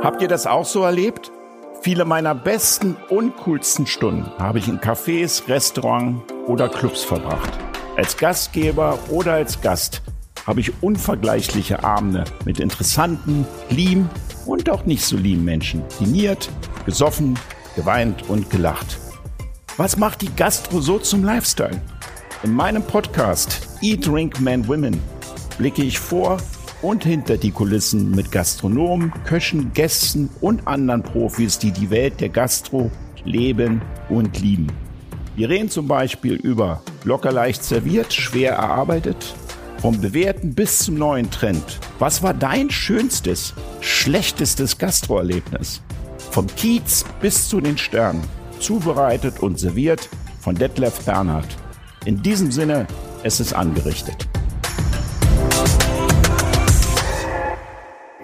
Habt ihr das auch so erlebt? Viele meiner besten und coolsten Stunden habe ich in Cafés, Restaurants oder Clubs verbracht. Als Gastgeber oder als Gast habe ich unvergleichliche Abende mit interessanten, lieben und auch nicht so lieben Menschen diniert, gesoffen, geweint und gelacht. Was macht die Gastro so zum Lifestyle? In meinem Podcast Eat, Drink, Man, Women blicke ich vor und hinter die Kulissen mit Gastronomen, Köchen, Gästen und anderen Profis, die die Welt der Gastro leben und lieben. Wir reden zum Beispiel über locker leicht serviert, schwer erarbeitet, vom bewährten bis zum neuen Trend. Was war dein schönstes, schlechtestes Gastroerlebnis? Vom Kiez bis zu den Sternen. Zubereitet und serviert von Detlef Bernhard. In diesem Sinne, es ist angerichtet.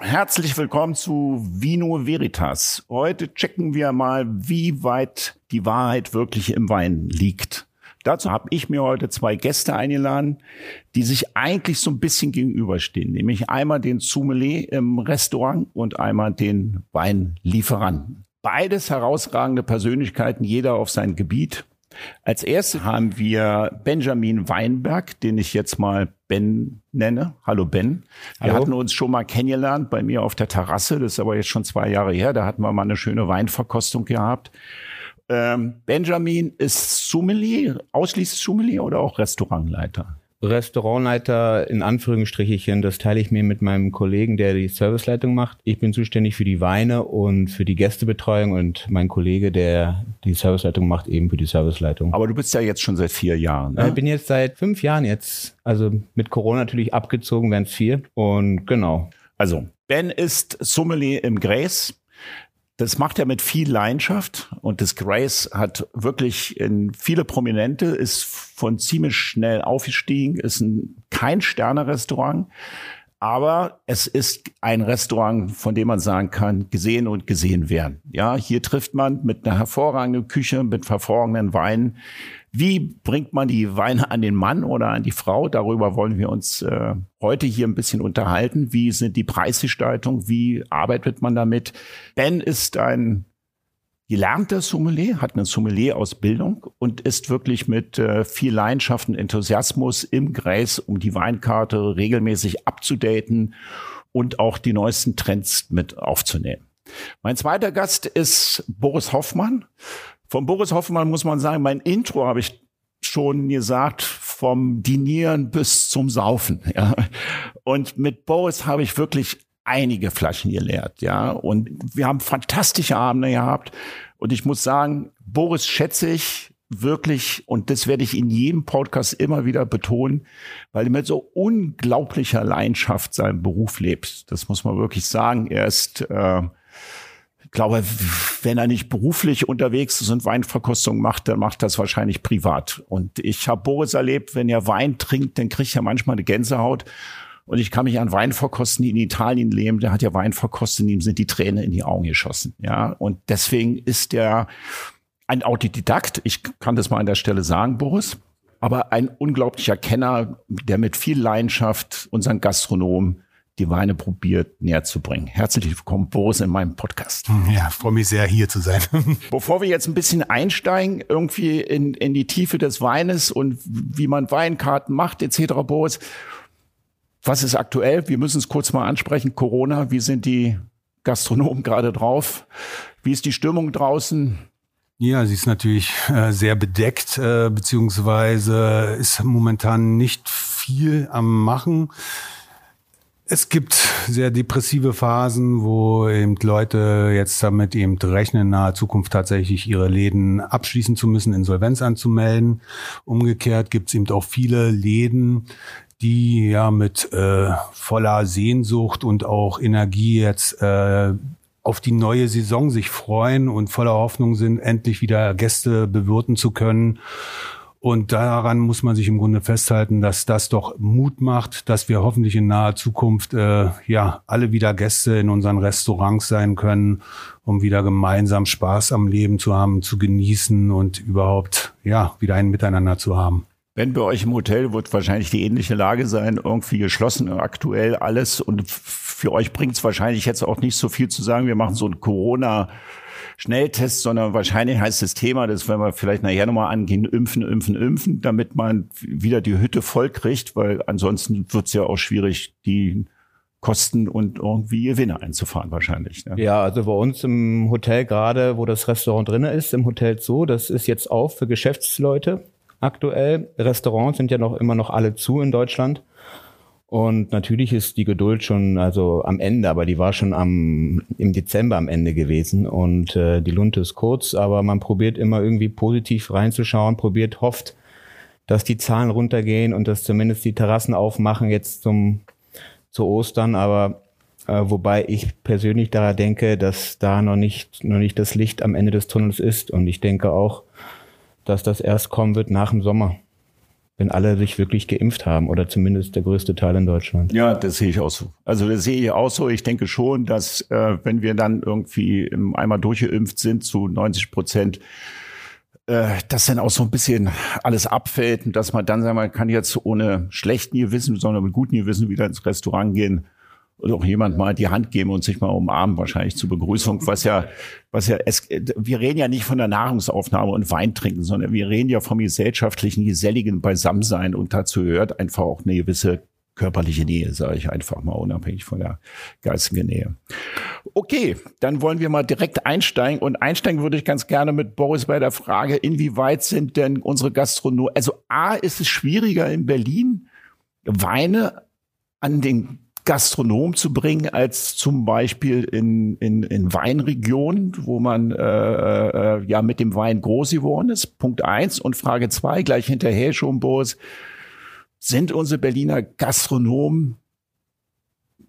Herzlich willkommen zu Vino Veritas. Heute checken wir mal, wie weit die Wahrheit wirklich im Wein liegt. Dazu habe ich mir heute zwei Gäste eingeladen, die sich eigentlich so ein bisschen gegenüberstehen, nämlich einmal den Sommelier im Restaurant und einmal den Weinlieferanten. Beides herausragende Persönlichkeiten, jeder auf sein Gebiet. Als erstes haben wir Benjamin Weinberg, den ich jetzt mal Ben nenne. Hallo Ben. Wir Hallo. hatten uns schon mal kennengelernt bei mir auf der Terrasse. Das ist aber jetzt schon zwei Jahre her. Da hatten wir mal eine schöne Weinverkostung gehabt. Ähm, Benjamin ist Sommelier, ausschließlich Sommelier oder auch Restaurantleiter? Restaurantleiter in Anführungsstrichen, das teile ich mir mit meinem Kollegen, der die Serviceleitung macht. Ich bin zuständig für die Weine und für die Gästebetreuung und mein Kollege, der die Serviceleitung macht, eben für die Serviceleitung. Aber du bist ja jetzt schon seit vier Jahren. Ne? Ich bin jetzt seit fünf Jahren jetzt, also mit Corona natürlich abgezogen, wären es vier. Und genau. Also, Ben ist Sommelier im Gräs. Das macht er mit viel Leidenschaft und das Grace hat wirklich in viele Prominente, ist von ziemlich schnell aufgestiegen, ist ein, kein Sterne-Restaurant, aber es ist ein Restaurant, von dem man sagen kann, gesehen und gesehen werden. Ja, hier trifft man mit einer hervorragenden Küche, mit hervorragenden Weinen wie bringt man die Weine an den Mann oder an die Frau? Darüber wollen wir uns äh, heute hier ein bisschen unterhalten. Wie sind die Preisgestaltung? Wie arbeitet man damit? Ben ist ein gelernter Sommelier, hat eine Sommelier-Ausbildung und ist wirklich mit äh, viel Leidenschaft und Enthusiasmus im Gräs, um die Weinkarte regelmäßig abzudaten und auch die neuesten Trends mit aufzunehmen. Mein zweiter Gast ist Boris Hoffmann. Von Boris Hoffmann muss man sagen, mein Intro habe ich schon gesagt, vom Dinieren bis zum Saufen. Ja. Und mit Boris habe ich wirklich einige Flaschen geleert, ja. Und wir haben fantastische Abende gehabt. Und ich muss sagen, Boris schätze ich wirklich, und das werde ich in jedem Podcast immer wieder betonen, weil er mit so unglaublicher Leidenschaft seinen Beruf lebt. Das muss man wirklich sagen. Er ist äh, glaube, wenn er nicht beruflich unterwegs ist und Weinverkostung macht, dann macht das wahrscheinlich privat. Und ich habe Boris erlebt, wenn er Wein trinkt, dann kriegt er manchmal eine Gänsehaut. Und ich kann mich an Weinverkosten, die in Italien leben, der hat ja Wein verkostet, ihm sind die Tränen in die Augen geschossen. Ja, und deswegen ist er ein Autodidakt. Ich kann das mal an der Stelle sagen, Boris. Aber ein unglaublicher Kenner, der mit viel Leidenschaft unseren Gastronomen die Weine probiert näher zu bringen. Herzlich willkommen, Boris, in meinem Podcast. Ja, freue mich sehr, hier zu sein. Bevor wir jetzt ein bisschen einsteigen, irgendwie in, in die Tiefe des Weines und wie man Weinkarten macht, etc., Boris, was ist aktuell? Wir müssen es kurz mal ansprechen. Corona, wie sind die Gastronomen gerade drauf? Wie ist die Stimmung draußen? Ja, sie ist natürlich äh, sehr bedeckt, äh, beziehungsweise ist momentan nicht viel am Machen. Es gibt sehr depressive Phasen, wo eben Leute jetzt damit eben rechnen, in naher Zukunft tatsächlich ihre Läden abschließen zu müssen, Insolvenz anzumelden. Umgekehrt gibt es eben auch viele Läden, die ja mit äh, voller Sehnsucht und auch Energie jetzt äh, auf die neue Saison sich freuen und voller Hoffnung sind, endlich wieder Gäste bewirten zu können. Und daran muss man sich im Grunde festhalten, dass das doch Mut macht, dass wir hoffentlich in naher Zukunft äh, ja alle wieder Gäste in unseren Restaurants sein können, um wieder gemeinsam Spaß am Leben zu haben, zu genießen und überhaupt ja wieder ein Miteinander zu haben. Wenn bei euch im Hotel wird wahrscheinlich die ähnliche Lage sein, irgendwie geschlossen aktuell alles und für euch bringt es wahrscheinlich jetzt auch nicht so viel zu sagen, wir machen so ein Corona Schnelltest, sondern wahrscheinlich heißt das Thema, das werden wir vielleicht nachher nochmal angehen, impfen, impfen, impfen, damit man wieder die Hütte voll kriegt, weil ansonsten wird es ja auch schwierig, die Kosten und irgendwie Gewinne einzufahren wahrscheinlich. Ne? Ja, also bei uns im Hotel gerade, wo das Restaurant drinne ist, im Hotel Zoo, das ist jetzt auch für Geschäftsleute aktuell. Restaurants sind ja noch immer noch alle zu in Deutschland. Und natürlich ist die Geduld schon also am Ende, aber die war schon am im Dezember am Ende gewesen. Und äh, die Lunte ist kurz, aber man probiert immer irgendwie positiv reinzuschauen, probiert hofft, dass die Zahlen runtergehen und dass zumindest die Terrassen aufmachen jetzt zum zu Ostern, aber äh, wobei ich persönlich daran denke, dass da noch nicht noch nicht das Licht am Ende des Tunnels ist. Und ich denke auch, dass das erst kommen wird nach dem Sommer wenn alle sich wirklich geimpft haben oder zumindest der größte Teil in Deutschland. Ja, das sehe ich auch so. Also das sehe ich auch so. Ich denke schon, dass äh, wenn wir dann irgendwie einmal durchgeimpft sind zu 90 Prozent, äh, dass dann auch so ein bisschen alles abfällt und dass man dann sagen, man kann jetzt ohne schlechten Gewissen, sondern mit gutem Gewissen wieder ins Restaurant gehen oder auch jemand mal die Hand geben und sich mal umarmen, wahrscheinlich zur Begrüßung, was ja, was ja, es, wir reden ja nicht von der Nahrungsaufnahme und Wein trinken, sondern wir reden ja vom gesellschaftlichen, geselligen Beisammensein und dazu gehört einfach auch eine gewisse körperliche Nähe, sage ich einfach mal, unabhängig von der geistigen Nähe. Okay, dann wollen wir mal direkt einsteigen und einsteigen würde ich ganz gerne mit Boris bei der Frage, inwieweit sind denn unsere Gastronomen, also A, ist es schwieriger in Berlin, Weine an den Gastronom zu bringen als zum Beispiel in, in, in Weinregionen, wo man äh, äh, ja mit dem Wein groß geworden ist. Punkt eins und Frage zwei gleich hinterher schon, Boris. Sind unsere Berliner Gastronomen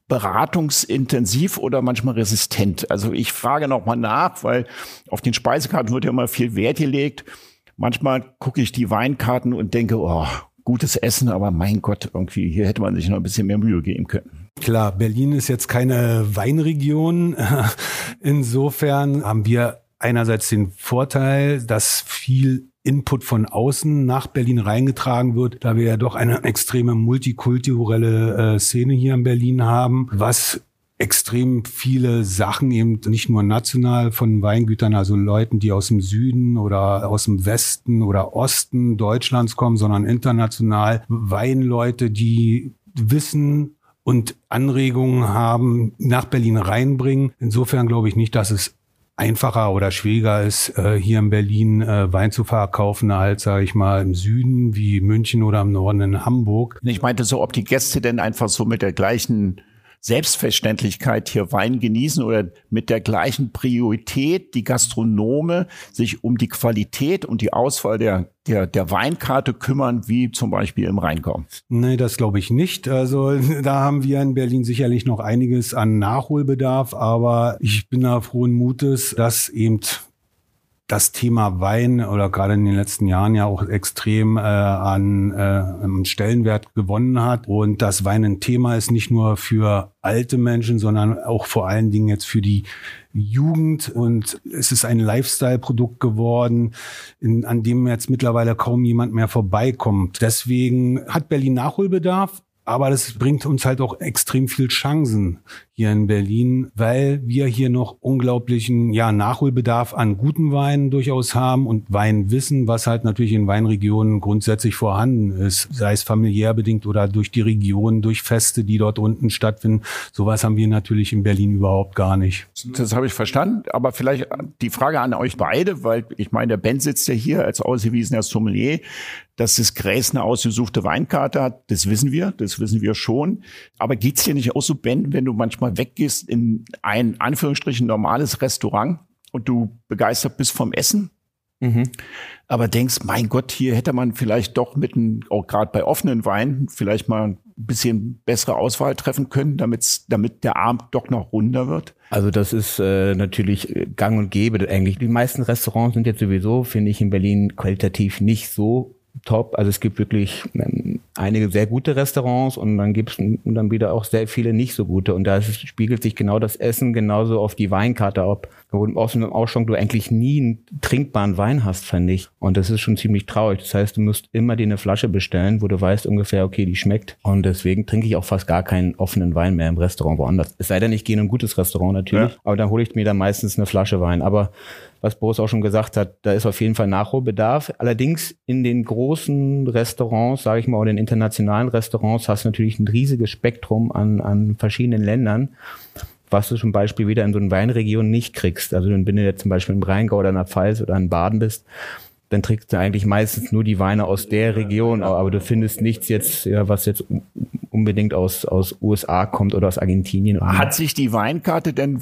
beratungsintensiv oder manchmal resistent? Also ich frage nochmal nach, weil auf den Speisekarten wird ja immer viel Wert gelegt. Manchmal gucke ich die Weinkarten und denke, oh, gutes Essen, aber mein Gott, irgendwie hier hätte man sich noch ein bisschen mehr Mühe geben können. Klar, Berlin ist jetzt keine Weinregion. Insofern haben wir einerseits den Vorteil, dass viel Input von außen nach Berlin reingetragen wird, da wir ja doch eine extreme multikulturelle äh, Szene hier in Berlin haben, was extrem viele Sachen eben nicht nur national von Weingütern, also Leuten, die aus dem Süden oder aus dem Westen oder Osten Deutschlands kommen, sondern international Weinleute, die wissen, und Anregungen haben, nach Berlin reinbringen. Insofern glaube ich nicht, dass es einfacher oder schwieriger ist, äh, hier in Berlin äh, Wein zu verkaufen, als, sage ich mal, im Süden wie München oder im Norden in Hamburg. Ich meinte so, ob die Gäste denn einfach so mit der gleichen Selbstverständlichkeit hier Wein genießen oder mit der gleichen Priorität die Gastronome sich um die Qualität und die Auswahl der, der, der Weinkarte kümmern, wie zum Beispiel im Rheingau? Nee, das glaube ich nicht. Also da haben wir in Berlin sicherlich noch einiges an Nachholbedarf, aber ich bin da frohen Mutes, dass eben das Thema Wein oder gerade in den letzten Jahren ja auch extrem äh, an äh, Stellenwert gewonnen hat. Und das Wein ein Thema ist nicht nur für alte Menschen, sondern auch vor allen Dingen jetzt für die Jugend. Und es ist ein Lifestyle-Produkt geworden, in, an dem jetzt mittlerweile kaum jemand mehr vorbeikommt. Deswegen hat Berlin Nachholbedarf, aber das bringt uns halt auch extrem viel Chancen hier in Berlin, weil wir hier noch unglaublichen ja, Nachholbedarf an guten Weinen durchaus haben und Weinwissen, was halt natürlich in Weinregionen grundsätzlich vorhanden ist, sei es familiär bedingt oder durch die Region, durch Feste, die dort unten stattfinden. Sowas haben wir natürlich in Berlin überhaupt gar nicht. Das habe ich verstanden, aber vielleicht die Frage an euch beide, weil ich meine, der Ben sitzt ja hier als ausgewiesener Sommelier dass das Gräß eine ausgesuchte Weinkarte hat, das wissen wir, das wissen wir schon. Aber geht's dir nicht auch so, Ben, wenn du manchmal weggehst in ein, Anführungsstrichen, normales Restaurant und du begeistert bist vom Essen? Mhm. Aber denkst, mein Gott, hier hätte man vielleicht doch mit, auch gerade bei offenen Weinen, vielleicht mal ein bisschen bessere Auswahl treffen können, damit damit der Abend doch noch runder wird? Also das ist äh, natürlich gang und gäbe eigentlich. Die meisten Restaurants sind jetzt sowieso, finde ich, in Berlin qualitativ nicht so top. Also es gibt wirklich ähm, einige sehr gute Restaurants und dann gibt es dann wieder auch sehr viele nicht so gute. Und da ist, spiegelt sich genau das Essen genauso auf die Weinkarte ab. Wo aus einem Ausschank du eigentlich nie einen trinkbaren Wein hast, fand ich. Und das ist schon ziemlich traurig. Das heißt, du musst immer dir eine Flasche bestellen, wo du weißt ungefähr, okay, die schmeckt. Und deswegen trinke ich auch fast gar keinen offenen Wein mehr im Restaurant woanders. Es sei denn, ich gehe in ein gutes Restaurant natürlich, ja. aber dann hole ich mir dann meistens eine Flasche Wein. Aber was Boris auch schon gesagt hat, da ist auf jeden Fall Nachholbedarf. Allerdings in den großen Restaurants, sage ich mal, oder in internationalen Restaurants hast du natürlich ein riesiges Spektrum an, an verschiedenen Ländern, was du zum Beispiel wieder in so einer Weinregion nicht kriegst. Also wenn du jetzt zum Beispiel im Rheingau oder in der Pfalz oder in Baden bist, dann trinkst du eigentlich meistens nur die Weine aus der Region, aber du findest nichts jetzt, ja, was jetzt unbedingt aus, aus USA kommt oder aus Argentinien. Hat sich die Weinkarte denn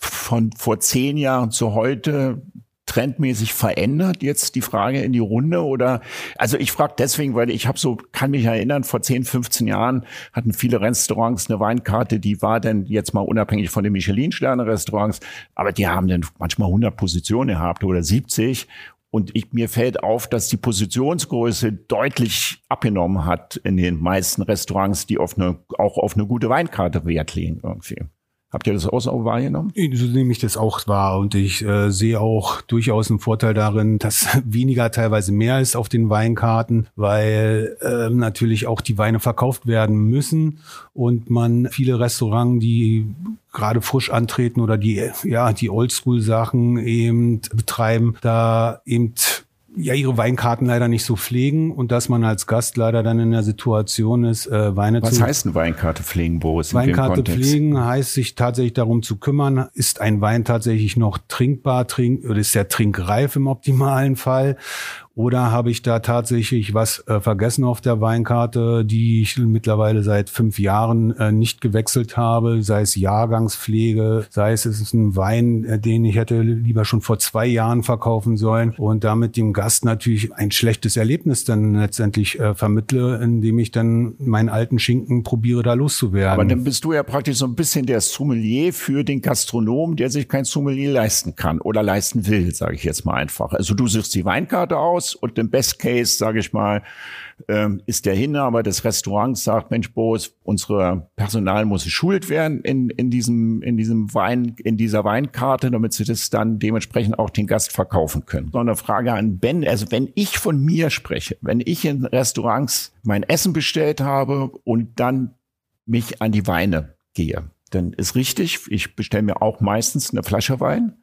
von vor zehn Jahren zu heute trendmäßig verändert jetzt die Frage in die Runde oder also ich frage deswegen, weil ich habe so kann mich erinnern, vor 10, 15 Jahren hatten viele Restaurants eine Weinkarte, die war dann jetzt mal unabhängig von den Michelin Sterne Restaurants, aber die haben dann manchmal 100 Positionen gehabt oder 70 und ich, mir fällt auf, dass die Positionsgröße deutlich abgenommen hat in den meisten Restaurants, die auf eine, auch auf eine gute Weinkarte Wert legen irgendwie. Habt ihr das auch so wahrgenommen? So nehme ich das auch wahr und ich äh, sehe auch durchaus einen Vorteil darin, dass weniger teilweise mehr ist auf den Weinkarten, weil äh, natürlich auch die Weine verkauft werden müssen und man viele Restaurants, die gerade frisch antreten oder die ja die Oldschool-Sachen eben betreiben, da eben ja ihre Weinkarten leider nicht so pflegen und dass man als Gast leider dann in der Situation ist, äh, Weine Was zu. Was heißt eine Weinkarte pflegen, Boris? Weinkarte pflegen heißt sich tatsächlich darum zu kümmern, ist ein Wein tatsächlich noch trinkbar, trink, oder ist der trinkreif im optimalen Fall oder habe ich da tatsächlich was äh, vergessen auf der Weinkarte, die ich mittlerweile seit fünf Jahren äh, nicht gewechselt habe, sei es Jahrgangspflege, sei es, es ist ein Wein, äh, den ich hätte lieber schon vor zwei Jahren verkaufen sollen und damit dem Gast natürlich ein schlechtes Erlebnis dann letztendlich äh, vermittle, indem ich dann meinen alten Schinken probiere, da loszuwerden. Aber dann bist du ja praktisch so ein bisschen der Sommelier für den Gastronom, der sich kein Sommelier leisten kann oder leisten will, sage ich jetzt mal einfach. Also du suchst die Weinkarte aus, aus und im Best Case, sage ich mal, ähm, ist der Inhaber des Restaurants sagt, Mensch, Boris, unsere Personal muss geschult werden in, in diesem, in diesem Wein, in dieser Weinkarte, damit sie das dann dementsprechend auch den Gast verkaufen können. So eine Frage an Ben. Also wenn ich von mir spreche, wenn ich in Restaurants mein Essen bestellt habe und dann mich an die Weine gehe, dann ist richtig, ich bestelle mir auch meistens eine Flasche Wein.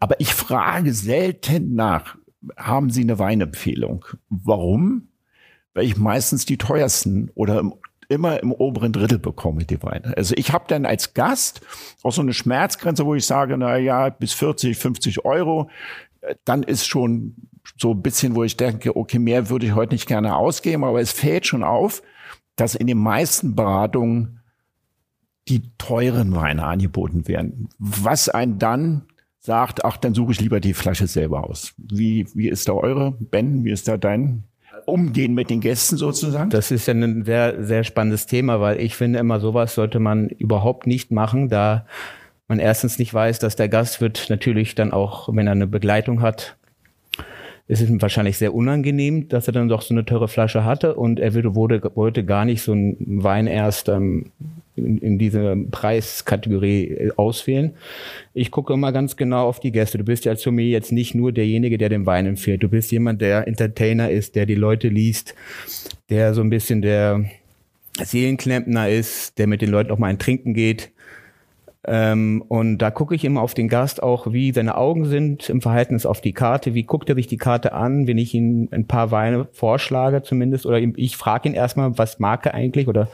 Aber ich frage selten nach, haben Sie eine Weinempfehlung. Warum? Weil ich meistens die teuersten oder im, immer im oberen Drittel bekomme, die Weine. Also ich habe dann als Gast auch so eine Schmerzgrenze, wo ich sage, na ja, bis 40, 50 Euro, dann ist schon so ein bisschen, wo ich denke, okay, mehr würde ich heute nicht gerne ausgeben, aber es fällt schon auf, dass in den meisten Beratungen die teuren Weine angeboten werden. Was einen dann sagt, ach, dann suche ich lieber die Flasche selber aus. Wie, wie ist da eure, Ben, wie ist da dein Umgehen mit den Gästen sozusagen? Das ist ja ein sehr, sehr spannendes Thema, weil ich finde immer, sowas sollte man überhaupt nicht machen, da man erstens nicht weiß, dass der Gast wird natürlich dann auch, wenn er eine Begleitung hat, ist es ihm wahrscheinlich sehr unangenehm, dass er dann doch so eine teure Flasche hatte und er wurde, wollte gar nicht so einen Wein erst ähm, in, in diese Preiskategorie äh, auswählen. Ich gucke immer ganz genau auf die Gäste. Du bist ja zu mir jetzt nicht nur derjenige, der den Wein empfiehlt. Du bist jemand, der Entertainer ist, der die Leute liest, der so ein bisschen der Seelenklempner ist, der mit den Leuten auch mal ein Trinken geht ähm, und da gucke ich immer auf den Gast auch, wie seine Augen sind im Verhältnis auf die Karte. Wie guckt er sich die Karte an, wenn ich ihm ein paar Weine vorschlage zumindest? Oder ich frage ihn erstmal, was mag er eigentlich oder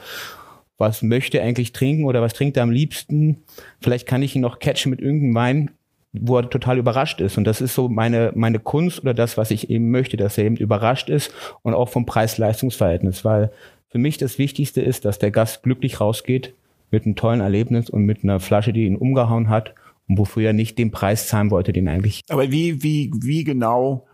was möchte er eigentlich trinken oder was trinkt er am liebsten? Vielleicht kann ich ihn noch catchen mit irgendeinem Wein, wo er total überrascht ist. Und das ist so meine, meine Kunst oder das, was ich eben möchte, dass er eben überrascht ist und auch vom Preis-Leistungs-Verhältnis, weil für mich das Wichtigste ist, dass der Gast glücklich rausgeht mit einem tollen Erlebnis und mit einer Flasche, die ihn umgehauen hat und wofür er nicht den Preis zahlen wollte, den eigentlich. Aber wie, wie, wie genau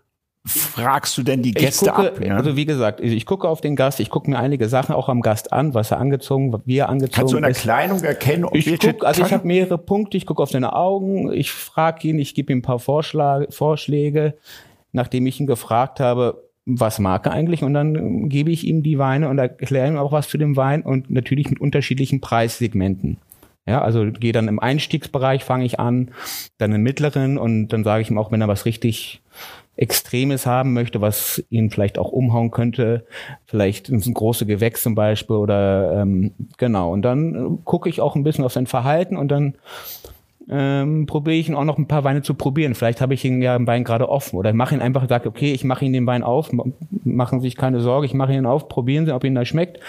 fragst du denn die Gäste gucke, ab? Ja? Also wie gesagt, ich gucke auf den Gast, ich gucke mir einige Sachen auch am Gast an, was er angezogen, wie er angezogen. Kannst du in der Kleidung erkennen, ob ich guck, Also ich habe mehrere Punkte, ich gucke auf seine Augen, ich frage ihn, ich gebe ihm ein paar Vorschläge, Vorschläge. Nachdem ich ihn gefragt habe, was mag er eigentlich und dann gebe ich ihm die Weine und erkläre ihm auch was zu dem Wein und natürlich mit unterschiedlichen Preissegmenten. Ja, also gehe dann im Einstiegsbereich, fange ich an, dann im mittleren und dann sage ich ihm auch, wenn er was richtig Extremes haben möchte, was ihn vielleicht auch umhauen könnte, vielleicht ein große Gewächs zum Beispiel oder ähm, genau. Und dann gucke ich auch ein bisschen auf sein Verhalten und dann ähm, probiere ich ihn auch noch ein paar Weine zu probieren. Vielleicht habe ich ihn ja im Wein gerade offen oder mache ihn einfach, sage, okay, ich mache ihn den Wein auf, machen Sie sich keine Sorge, ich mache ihn auf, probieren Sie, ob Ihnen das schmeckt.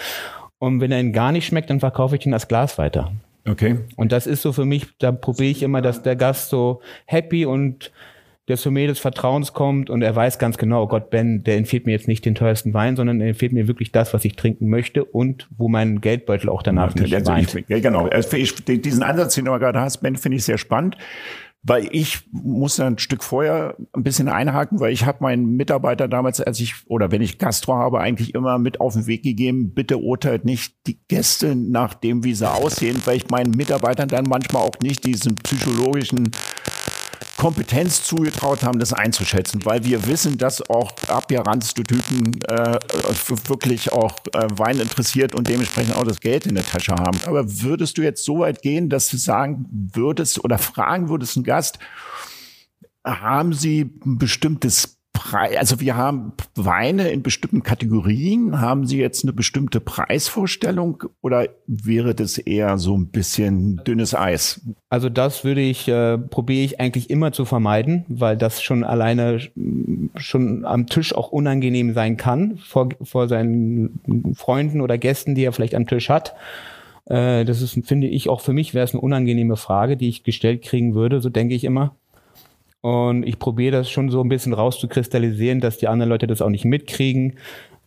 Und wenn er ihn gar nicht schmeckt, dann verkaufe ich ihn das Glas weiter. Okay. Und das ist so für mich, da probiere ich immer, dass der Gast so happy und der zu mir des Vertrauens kommt und er weiß ganz genau, oh Gott, Ben, der empfiehlt mir jetzt nicht den teuersten Wein, sondern er empfiehlt mir wirklich das, was ich trinken möchte und wo mein Geldbeutel auch danach nicht also weint. Ich, genau, also ich, diesen Ansatz, den du gerade hast, Ben, finde ich sehr spannend. Weil ich muss ein Stück vorher ein bisschen einhaken, weil ich habe meinen Mitarbeiter damals, als ich oder wenn ich Gastro habe, eigentlich immer mit auf den Weg gegeben, bitte urteilt nicht die Gäste nach dem, wie sie aussehen, weil ich meinen Mitarbeitern dann manchmal auch nicht diesen psychologischen Kompetenz zugetraut haben, das einzuschätzen, weil wir wissen, dass auch abgeranzte Typen äh, wirklich auch äh, Wein interessiert und dementsprechend auch das Geld in der Tasche haben. Aber würdest du jetzt so weit gehen, dass du sagen würdest oder fragen würdest einen Gast, haben sie ein bestimmtes Preis, also wir haben Weine in bestimmten Kategorien. Haben Sie jetzt eine bestimmte Preisvorstellung oder wäre das eher so ein bisschen dünnes Eis? Also das würde ich, äh, probiere ich eigentlich immer zu vermeiden, weil das schon alleine schon am Tisch auch unangenehm sein kann vor, vor seinen Freunden oder Gästen, die er vielleicht am Tisch hat. Äh, das ist, finde ich, auch für mich wäre es eine unangenehme Frage, die ich gestellt kriegen würde, so denke ich immer. Und ich probiere das schon so ein bisschen rauszukristallisieren, dass die anderen Leute das auch nicht mitkriegen.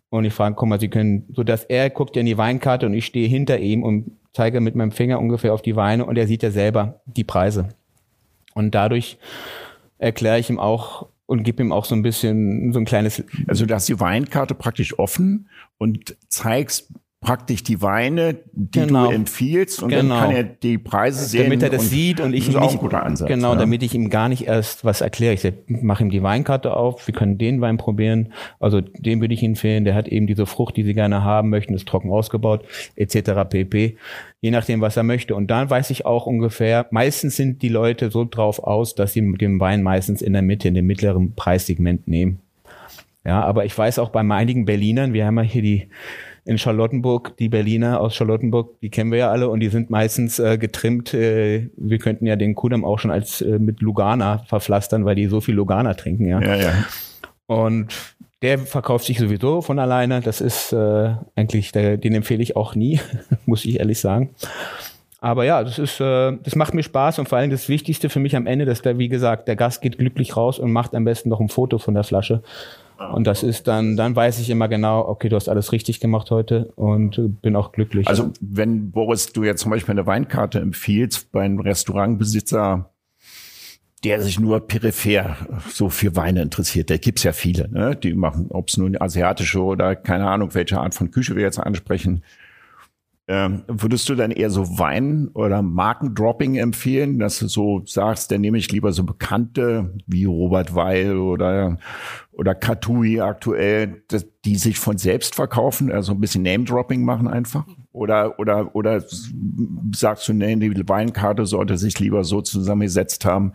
Und ich frage, guck mal, sie können, so dass er guckt ja in die Weinkarte und ich stehe hinter ihm und zeige mit meinem Finger ungefähr auf die Weine und er sieht ja selber die Preise. Und dadurch erkläre ich ihm auch und gebe ihm auch so ein bisschen so ein kleines. Also du hast die Weinkarte praktisch offen und zeigst praktisch die Weine, die genau. du empfiehlst und genau. dann kann er die Preise sehen. Damit er das sieht und ich ihm nicht, Ansatz, genau, ja. damit ich ihm gar nicht erst was erkläre. Ich mache ihm die Weinkarte auf, wir können den Wein probieren, also den würde ich Ihnen empfehlen, der hat eben diese Frucht, die Sie gerne haben möchten, ist trocken ausgebaut, etc. pp. Je nachdem, was er möchte. Und dann weiß ich auch ungefähr, meistens sind die Leute so drauf aus, dass sie den Wein meistens in der Mitte, in dem mittleren Preissegment nehmen. Ja, aber ich weiß auch bei einigen Berlinern, wir haben ja hier die in Charlottenburg, die Berliner aus Charlottenburg, die kennen wir ja alle und die sind meistens äh, getrimmt. Äh, wir könnten ja den Kudam auch schon als äh, mit Lugana verpflastern, weil die so viel Lugana trinken, ja. Ja, ja. Und der verkauft sich sowieso von alleine. Das ist äh, eigentlich, der, den empfehle ich auch nie, muss ich ehrlich sagen. Aber ja, das ist, äh, das macht mir Spaß und vor allem das Wichtigste für mich am Ende, dass der, wie gesagt, der Gast geht glücklich raus und macht am besten noch ein Foto von der Flasche. Und das ist dann, dann weiß ich immer genau, okay, du hast alles richtig gemacht heute und bin auch glücklich. Also wenn Boris, du jetzt zum Beispiel eine Weinkarte empfiehlst bei einem Restaurantbesitzer, der sich nur peripher so für Weine interessiert, da gibt's ja viele, ne? die machen, ob es nun asiatische oder keine Ahnung, welche Art von Küche wir jetzt ansprechen, ähm, würdest du dann eher so Wein- oder Markendropping empfehlen, dass du so sagst, dann nehme ich lieber so Bekannte wie Robert Weil oder, oder Katui aktuell, dass die sich von selbst verkaufen, also ein bisschen Name-Dropping machen einfach? Oder, oder, oder sagst du, nee, die Weinkarte sollte sich lieber so zusammengesetzt haben,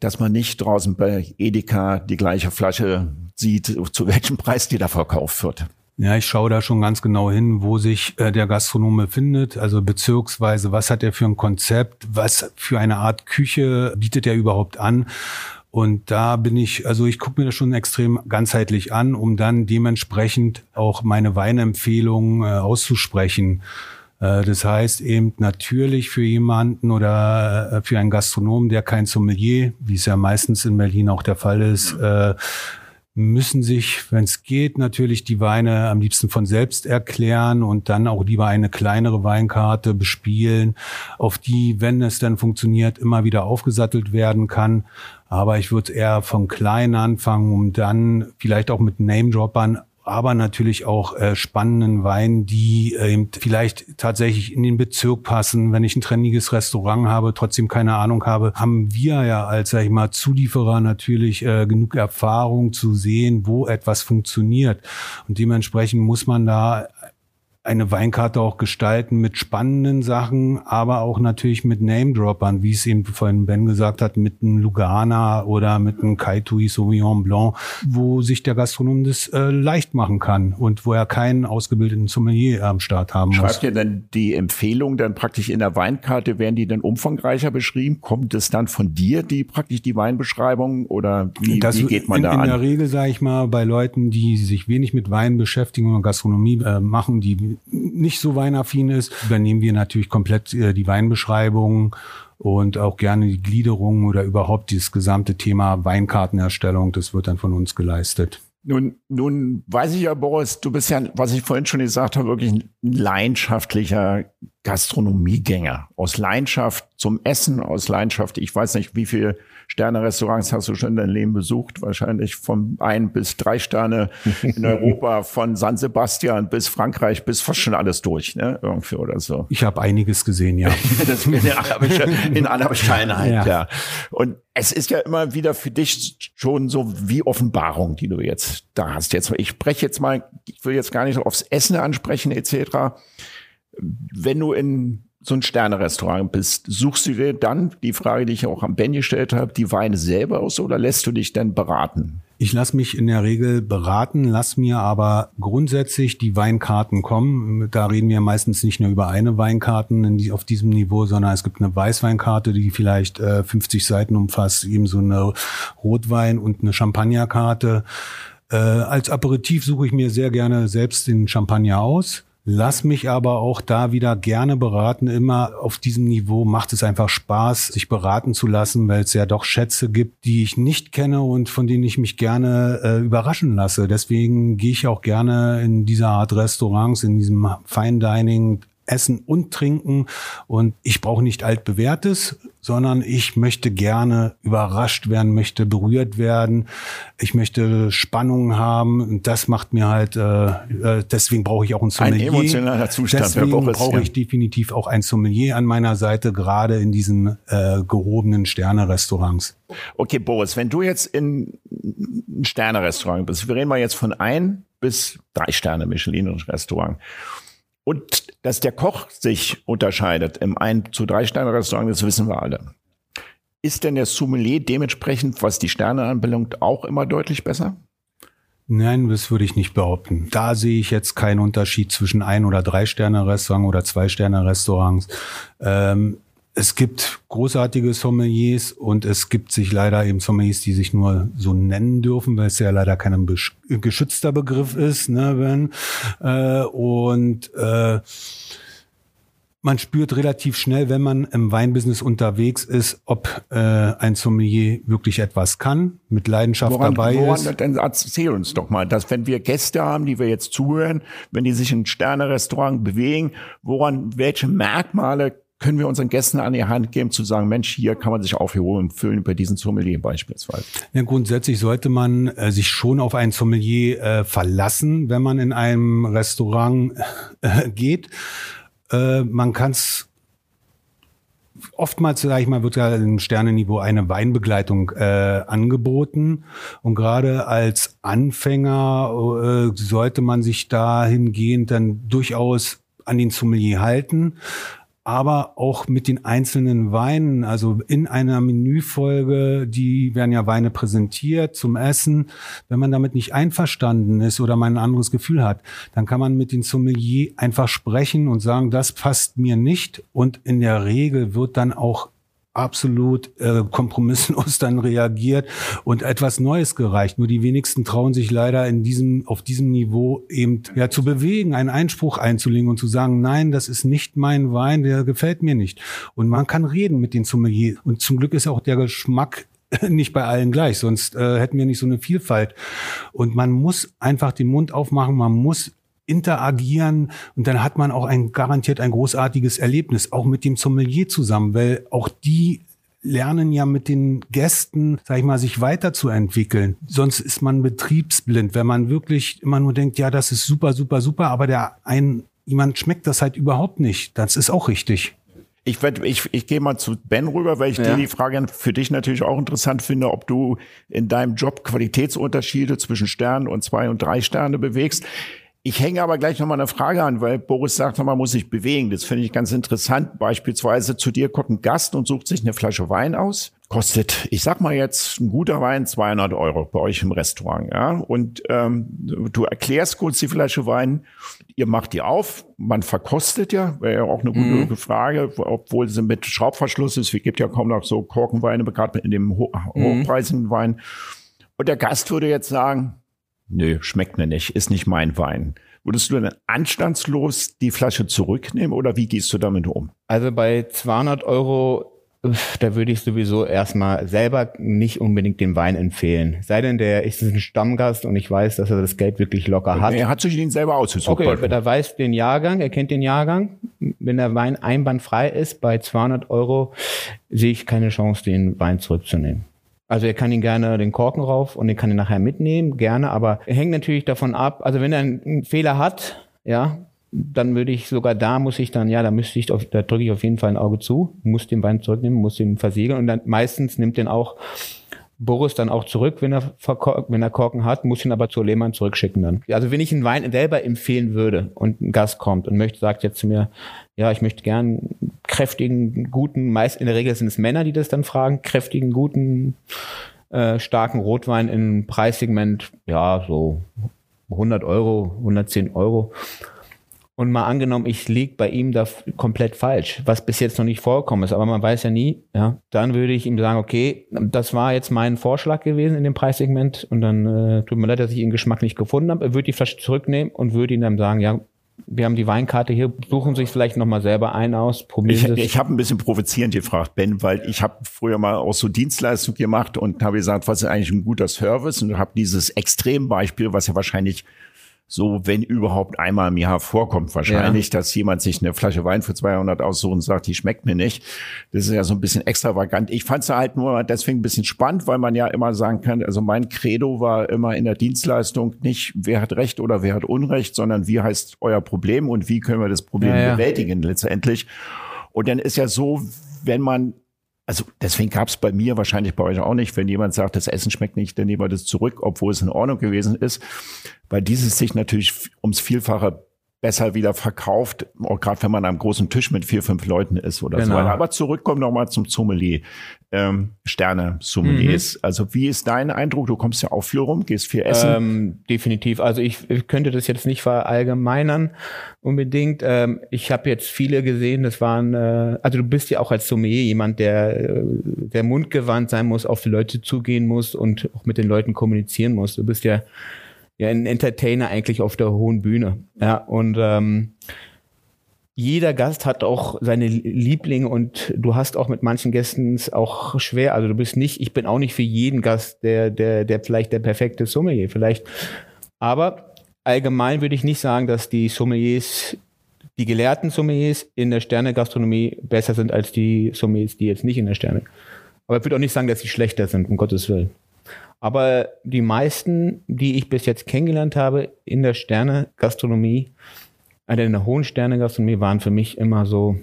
dass man nicht draußen bei Edeka die gleiche Flasche sieht, zu welchem Preis die da verkauft wird? Ja, ich schaue da schon ganz genau hin, wo sich äh, der Gastronome findet, also beziehungsweise was hat er für ein Konzept, was für eine Art Küche bietet er überhaupt an. Und da bin ich, also ich gucke mir das schon extrem ganzheitlich an, um dann dementsprechend auch meine Weinempfehlungen äh, auszusprechen. Äh, das heißt eben natürlich für jemanden oder äh, für einen Gastronomen, der kein Sommelier, wie es ja meistens in Berlin auch der Fall ist, äh, müssen sich, wenn es geht, natürlich die Weine am liebsten von selbst erklären und dann auch lieber eine kleinere Weinkarte bespielen, auf die, wenn es dann funktioniert, immer wieder aufgesattelt werden kann. Aber ich würde eher von klein anfangen, um dann vielleicht auch mit Name-Droppern aber natürlich auch äh, spannenden Weinen, die äh, vielleicht tatsächlich in den Bezirk passen. Wenn ich ein trendiges Restaurant habe, trotzdem keine Ahnung habe, haben wir ja als, sag ich mal, Zulieferer natürlich äh, genug Erfahrung zu sehen, wo etwas funktioniert. Und dementsprechend muss man da eine Weinkarte auch gestalten mit spannenden Sachen, aber auch natürlich mit Name-Droppern, wie es eben vorhin Ben gesagt hat, mit einem Lugana oder mit einem Kaitui Sauvignon Blanc, wo sich der Gastronom das äh, leicht machen kann und wo er keinen ausgebildeten Sommelier am Start haben Schreibt muss. Schreibt ihr denn die Empfehlung dann praktisch in der Weinkarte, werden die dann umfangreicher beschrieben? Kommt es dann von dir, die praktisch die Weinbeschreibung oder wie, das, wie geht man in, da in an? In der Regel, sage ich mal, bei Leuten, die sich wenig mit Wein beschäftigen und Gastronomie äh, machen, die nicht so weinaffin ist, übernehmen wir natürlich komplett äh, die Weinbeschreibung und auch gerne die Gliederung oder überhaupt dieses gesamte Thema Weinkartenerstellung. Das wird dann von uns geleistet. Nun, nun weiß ich ja, Boris, du bist ja, was ich vorhin schon gesagt habe, wirklich ein leidenschaftlicher Gastronomiegänger. Aus Leidenschaft zum Essen, aus Leidenschaft, ich weiß nicht, wie viele Sterne-Restaurants hast du schon in deinem Leben besucht? Wahrscheinlich von ein bis drei Sterne in Europa, von San Sebastian bis Frankreich, bis fast schon alles durch, ne? Irgendwie oder so. Ich habe einiges gesehen, ja. das in, arabischer, in aller Bescheidenheit, ja. ja. Und es ist ja immer wieder für dich schon so wie Offenbarung, die du jetzt da hast. Jetzt, ich spreche jetzt mal, ich will jetzt gar nicht aufs Essen ansprechen etc. Wenn du in so ein Sternerestaurant bist, suchst du dir dann die Frage, die ich auch am Ben gestellt habe, die Weine selber aus oder lässt du dich denn beraten? Ich lasse mich in der Regel beraten, lass mir aber grundsätzlich die Weinkarten kommen. Da reden wir meistens nicht nur über eine Weinkarten auf diesem Niveau, sondern es gibt eine Weißweinkarte, die vielleicht äh, 50 Seiten umfasst, ebenso eine Rotwein- und eine Champagnerkarte. Äh, als Aperitif suche ich mir sehr gerne selbst den Champagner aus Lass mich aber auch da wieder gerne beraten. Immer auf diesem Niveau macht es einfach Spaß, sich beraten zu lassen, weil es ja doch Schätze gibt, die ich nicht kenne und von denen ich mich gerne äh, überraschen lasse. Deswegen gehe ich auch gerne in dieser Art Restaurants, in diesem Fine Dining Essen und Trinken. Und ich brauche nicht altbewährtes, sondern ich möchte gerne überrascht werden, möchte berührt werden. Ich möchte Spannung haben. Und das macht mir halt, äh, äh deswegen brauche ich auch ein Sommelier. Ein emotionaler Zustand. Deswegen brauche ich ja. definitiv auch ein Sommelier an meiner Seite, gerade in diesen äh, gehobenen Sterne-Restaurants. Okay, Boris, wenn du jetzt in ein Sterne-Restaurant bist, wir reden mal jetzt von ein bis drei Sterne Michelin-Restaurant. Und dass der Koch sich unterscheidet im ein zu drei Sterne Restaurant, das wissen wir alle. Ist denn der Sommelier dementsprechend, was die Sterne anbelangt, auch immer deutlich besser? Nein, das würde ich nicht behaupten. Da sehe ich jetzt keinen Unterschied zwischen ein oder drei Sterne Restaurant oder zwei Sterne Restaurants. Ähm, es gibt großartige Sommeliers und es gibt sich leider eben Sommeliers, die sich nur so nennen dürfen, weil es ja leider kein geschützter Begriff ist, ne, Ben? Äh, und äh, man spürt relativ schnell, wenn man im Weinbusiness unterwegs ist, ob äh, ein Sommelier wirklich etwas kann, mit Leidenschaft woran, dabei woran, ist. Dann erzähl uns doch mal, dass wenn wir Gäste haben, die wir jetzt zuhören, wenn die sich in Sterne-Restaurant bewegen, woran, welche Merkmale können wir unseren Gästen an die Hand geben, zu sagen, Mensch, hier kann man sich aufholen und füllen bei diesen Sommelier beispielsweise? Ja, grundsätzlich sollte man äh, sich schon auf einen Sommelier äh, verlassen, wenn man in einem Restaurant äh, geht. Äh, man kann es oftmals, sage ich mal, wird ja im Sternenniveau eine Weinbegleitung äh, angeboten. Und gerade als Anfänger äh, sollte man sich dahingehend dann durchaus an den Sommelier halten aber auch mit den einzelnen Weinen. Also in einer Menüfolge, die werden ja Weine präsentiert zum Essen. Wenn man damit nicht einverstanden ist oder man ein anderes Gefühl hat, dann kann man mit den Sommelier einfach sprechen und sagen, das passt mir nicht. Und in der Regel wird dann auch absolut äh, kompromisslos dann reagiert und etwas Neues gereicht. Nur die wenigsten trauen sich leider in diesem, auf diesem Niveau eben ja zu bewegen, einen Einspruch einzulegen und zu sagen, nein, das ist nicht mein Wein, der gefällt mir nicht. Und man kann reden mit den Sommelier. Und zum Glück ist auch der Geschmack nicht bei allen gleich, sonst äh, hätten wir nicht so eine Vielfalt. Und man muss einfach den Mund aufmachen, man muss interagieren und dann hat man auch ein garantiert ein großartiges Erlebnis, auch mit dem Sommelier zusammen, weil auch die lernen ja mit den Gästen, sag ich mal, sich weiterzuentwickeln. Sonst ist man betriebsblind, wenn man wirklich immer nur denkt, ja, das ist super, super, super, aber der ein jemand schmeckt das halt überhaupt nicht. Das ist auch richtig. Ich, werd, ich, ich gehe mal zu Ben rüber, weil ich ja. dir die Frage für dich natürlich auch interessant finde, ob du in deinem Job Qualitätsunterschiede zwischen Sternen und zwei und drei Sterne bewegst. Ich hänge aber gleich noch mal eine Frage an, weil Boris sagt, man muss sich bewegen. Das finde ich ganz interessant. Beispielsweise zu dir kommt ein Gast und sucht sich eine Flasche Wein aus. Kostet, ich sag mal jetzt, ein guter Wein 200 Euro bei euch im Restaurant. Ja? Und ähm, du erklärst kurz die Flasche Wein. Ihr macht die auf. Man verkostet ja. Wäre ja auch eine gute mhm. Frage, obwohl sie mit Schraubverschluss ist. Es gibt ja kaum noch so Korkenweine, gerade in dem ho mhm. hochpreisigen Wein. Und der Gast würde jetzt sagen, nö, schmeckt mir nicht, ist nicht mein Wein. Würdest du dann anstandslos die Flasche zurücknehmen oder wie gehst du damit um? Also bei 200 Euro, da würde ich sowieso erstmal selber nicht unbedingt den Wein empfehlen. Sei denn, der ist ein Stammgast und ich weiß, dass er das Geld wirklich locker hat. Er hat sich den selber ausgesucht. Okay, er weiß den Jahrgang, er kennt den Jahrgang. Wenn der Wein einwandfrei ist, bei 200 Euro sehe ich keine Chance, den Wein zurückzunehmen. Also er kann ihn gerne den Korken rauf und den kann ihn nachher mitnehmen, gerne, aber er hängt natürlich davon ab. Also wenn er einen Fehler hat, ja, dann würde ich sogar da muss ich dann, ja, da müsste ich, da drücke ich auf jeden Fall ein Auge zu, muss den Wein zurücknehmen, muss den versiegeln und dann meistens nimmt den auch Boris dann auch zurück, wenn er, wenn er Korken hat, muss ihn aber zur Lehmann zurückschicken dann. Also wenn ich einen Wein selber empfehlen würde und ein Gast kommt und möchte, sagt jetzt zu mir, ja, ich möchte gern kräftigen, guten, meist in der Regel sind es Männer, die das dann fragen, kräftigen, guten, äh, starken Rotwein im Preissegment, ja, so 100 Euro, 110 Euro und mal angenommen, ich liege bei ihm da komplett falsch, was bis jetzt noch nicht vorgekommen ist, aber man weiß ja nie, ja, dann würde ich ihm sagen, okay, das war jetzt mein Vorschlag gewesen in dem Preissegment und dann äh, tut mir leid, dass ich ihren Geschmack nicht gefunden habe. Er würde die Flasche zurücknehmen und würde ihm dann sagen, ja, wir haben die Weinkarte hier, suchen sich vielleicht nochmal selber ein aus, probieren Ich, ich habe ein bisschen provozierend gefragt, Ben, weil ich habe früher mal auch so Dienstleistung gemacht und habe gesagt, was ist eigentlich ein guter Service? Und habe dieses Extrembeispiel, was ja wahrscheinlich so, wenn überhaupt einmal im Jahr vorkommt, wahrscheinlich, ja. dass jemand sich eine Flasche Wein für 200 aussucht und sagt, die schmeckt mir nicht. Das ist ja so ein bisschen extravagant. Ich fand es halt nur deswegen ein bisschen spannend, weil man ja immer sagen kann, also mein Credo war immer in der Dienstleistung nicht, wer hat Recht oder wer hat Unrecht, sondern wie heißt euer Problem und wie können wir das Problem ja, ja. bewältigen letztendlich. Und dann ist ja so, wenn man also deswegen gab es bei mir wahrscheinlich bei euch auch nicht, wenn jemand sagt, das Essen schmeckt nicht, dann nehmen wir das zurück, obwohl es in Ordnung gewesen ist, weil dieses sich natürlich ums Vielfache besser wieder verkauft, auch gerade wenn man am großen Tisch mit vier, fünf Leuten ist oder genau. so weiter. Aber zurückkommen nochmal zum Sommelier, ähm, Sterne-Sommeliers. Mhm. Also wie ist dein Eindruck? Du kommst ja auch viel rum, gehst viel essen. Ähm, definitiv. Also ich, ich könnte das jetzt nicht verallgemeinern unbedingt. Ähm, ich habe jetzt viele gesehen, das waren, äh, also du bist ja auch als Sommelier jemand, der, äh, der mundgewandt sein muss, auf die Leute zugehen muss und auch mit den Leuten kommunizieren muss. Du bist ja ja ein Entertainer eigentlich auf der hohen Bühne. Ja, und ähm, jeder Gast hat auch seine Lieblinge und du hast auch mit manchen Gästen auch schwer. Also du bist nicht, ich bin auch nicht für jeden Gast der, der, der vielleicht der perfekte Sommelier, vielleicht. Aber allgemein würde ich nicht sagen, dass die Sommeliers, die gelehrten Sommeliers in der Sterne-Gastronomie besser sind als die Sommeliers, die jetzt nicht in der Sterne. Aber ich würde auch nicht sagen, dass sie schlechter sind, um Gottes Willen. Aber die meisten, die ich bis jetzt kennengelernt habe in der Sterne-Gastronomie, also in der hohen Sterne-Gastronomie, waren für mich immer so,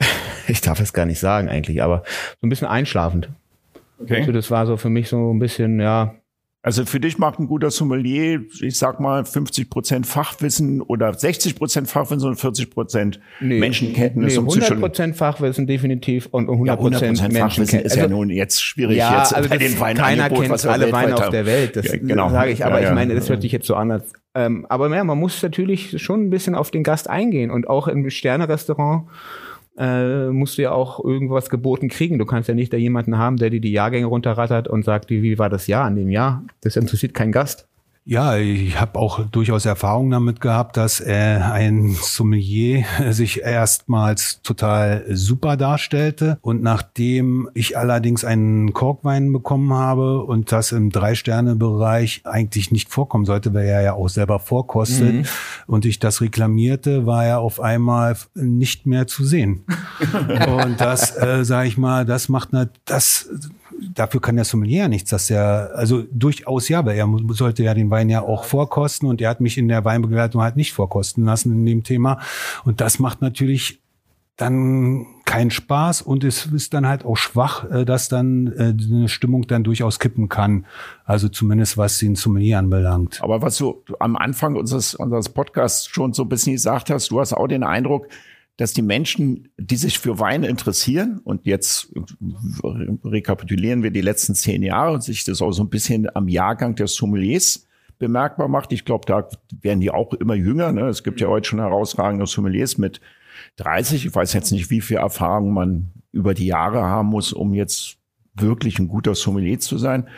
ich darf es gar nicht sagen eigentlich, aber so ein bisschen einschlafend. Okay. Also das war so für mich so ein bisschen, ja, also für dich macht ein guter Sommelier, ich sag mal, 50 Prozent Fachwissen oder 60 Prozent Fachwissen und 40 Prozent nee, Menschenkenntnis. Nee, 100 Prozent Fachwissen definitiv und 100 Prozent ja, Menschenkenntnis. ist ja nun jetzt schwierig ja, jetzt also bei den Weinen Keiner kennt was alle Weine auf der Welt, das ja, genau. sage ich. Aber ja, ich meine, das hört sich jetzt so anders. Ähm, aber ja, man muss natürlich schon ein bisschen auf den Gast eingehen und auch im Sterne-Restaurant äh, musst du ja auch irgendwas geboten kriegen. Du kannst ja nicht da jemanden haben, der dir die Jahrgänge runterrattert und sagt, wie, wie war das Jahr an dem Jahr? Das interessiert keinen Gast. Ja, ich habe auch durchaus Erfahrung damit gehabt, dass äh, ein Sommelier sich erstmals total super darstellte und nachdem ich allerdings einen Korkwein bekommen habe und das im Drei-Sterne-Bereich eigentlich nicht vorkommen sollte, weil er ja auch selber vorkostet mhm. und ich das reklamierte, war er auf einmal nicht mehr zu sehen. und das, äh, sage ich mal, das macht eine, das dafür kann der Sommelier nichts, dass er, also durchaus ja, weil er sollte ja den Wein ja auch vorkosten und er hat mich in der Weinbegleitung halt nicht vorkosten lassen in dem Thema. Und das macht natürlich dann keinen Spaß und es ist dann halt auch schwach, äh, dass dann äh, eine Stimmung dann durchaus kippen kann. Also zumindest was den Sommelier anbelangt. Aber was du am Anfang unseres, unseres Podcasts schon so ein bisschen gesagt hast, du hast auch den Eindruck, dass die Menschen, die sich für Wein interessieren, und jetzt rekapitulieren wir die letzten zehn Jahre und sich das auch so ein bisschen am Jahrgang der Sommeliers bemerkbar macht. Ich glaube, da werden die auch immer jünger. Ne? Es gibt ja heute schon herausragende Sommeliers mit 30. Ich weiß jetzt nicht, wie viel Erfahrung man über die Jahre haben muss, um jetzt wirklich ein guter Sommelier zu sein.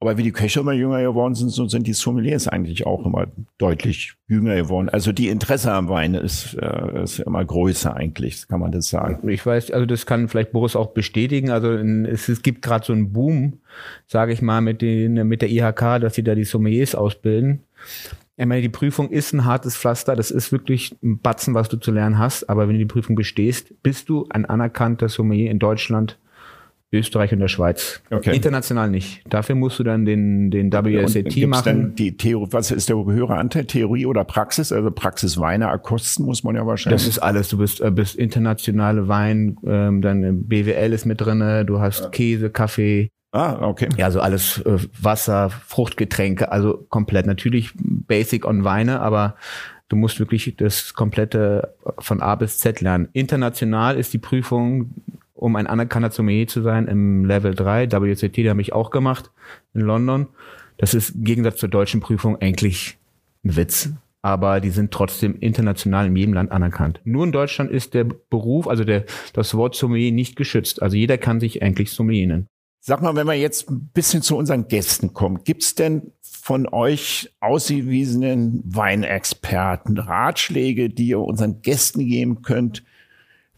Aber wie die Köche immer jünger geworden sind, so sind die Sommeliers eigentlich auch immer deutlich jünger geworden. Also die Interesse am Wein ist, äh, ist immer größer eigentlich, kann man das sagen. Ich weiß, also das kann vielleicht Boris auch bestätigen. Also es, es gibt gerade so einen Boom, sage ich mal, mit, den, mit der IHK, dass sie da die Sommeliers ausbilden. Ich meine, die Prüfung ist ein hartes Pflaster. Das ist wirklich ein Batzen, was du zu lernen hast. Aber wenn du die Prüfung bestehst, bist du ein anerkannter Sommelier in Deutschland Österreich und der Schweiz. Okay. International nicht. Dafür musst du dann den, den WSAT machen. Dann die Theorie, was ist der höhere Anteil? Theorie oder Praxis? Also Praxis Weine erkosten muss man ja wahrscheinlich. Das ist alles. Du bist, äh, bist internationale Wein, ähm, dann BWL ist mit drinne, du hast ja. Käse, Kaffee. Ah, okay. Ja, also alles äh, Wasser, Fruchtgetränke, also komplett. Natürlich Basic on Weine, aber du musst wirklich das komplette von A bis Z lernen. International ist die Prüfung um ein anerkannter Sommelier zu sein im Level 3. WCT, die habe ich auch gemacht in London. Das ist im Gegensatz zur deutschen Prüfung eigentlich ein Witz. Aber die sind trotzdem international in jedem Land anerkannt. Nur in Deutschland ist der Beruf, also der, das Wort Sommelier nicht geschützt. Also jeder kann sich eigentlich Sommelier nennen. Sag mal, wenn wir jetzt ein bisschen zu unseren Gästen kommen, gibt's denn von euch ausgewiesenen Weinexperten Ratschläge, die ihr unseren Gästen geben könnt?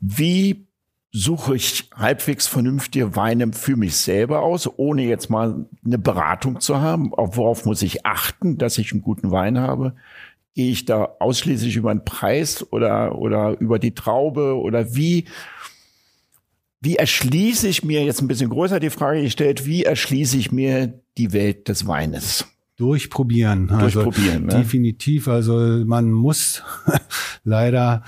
Wie suche ich halbwegs vernünftige Weine für mich selber aus, ohne jetzt mal eine Beratung zu haben. Auf worauf muss ich achten, dass ich einen guten Wein habe? Gehe ich da ausschließlich über den Preis oder, oder über die Traube oder wie, wie erschließe ich mir, jetzt ein bisschen größer die Frage gestellt, wie erschließe ich mir die Welt des Weines? Durchprobieren. Also Durchprobieren. Ne? Definitiv. Also man muss leider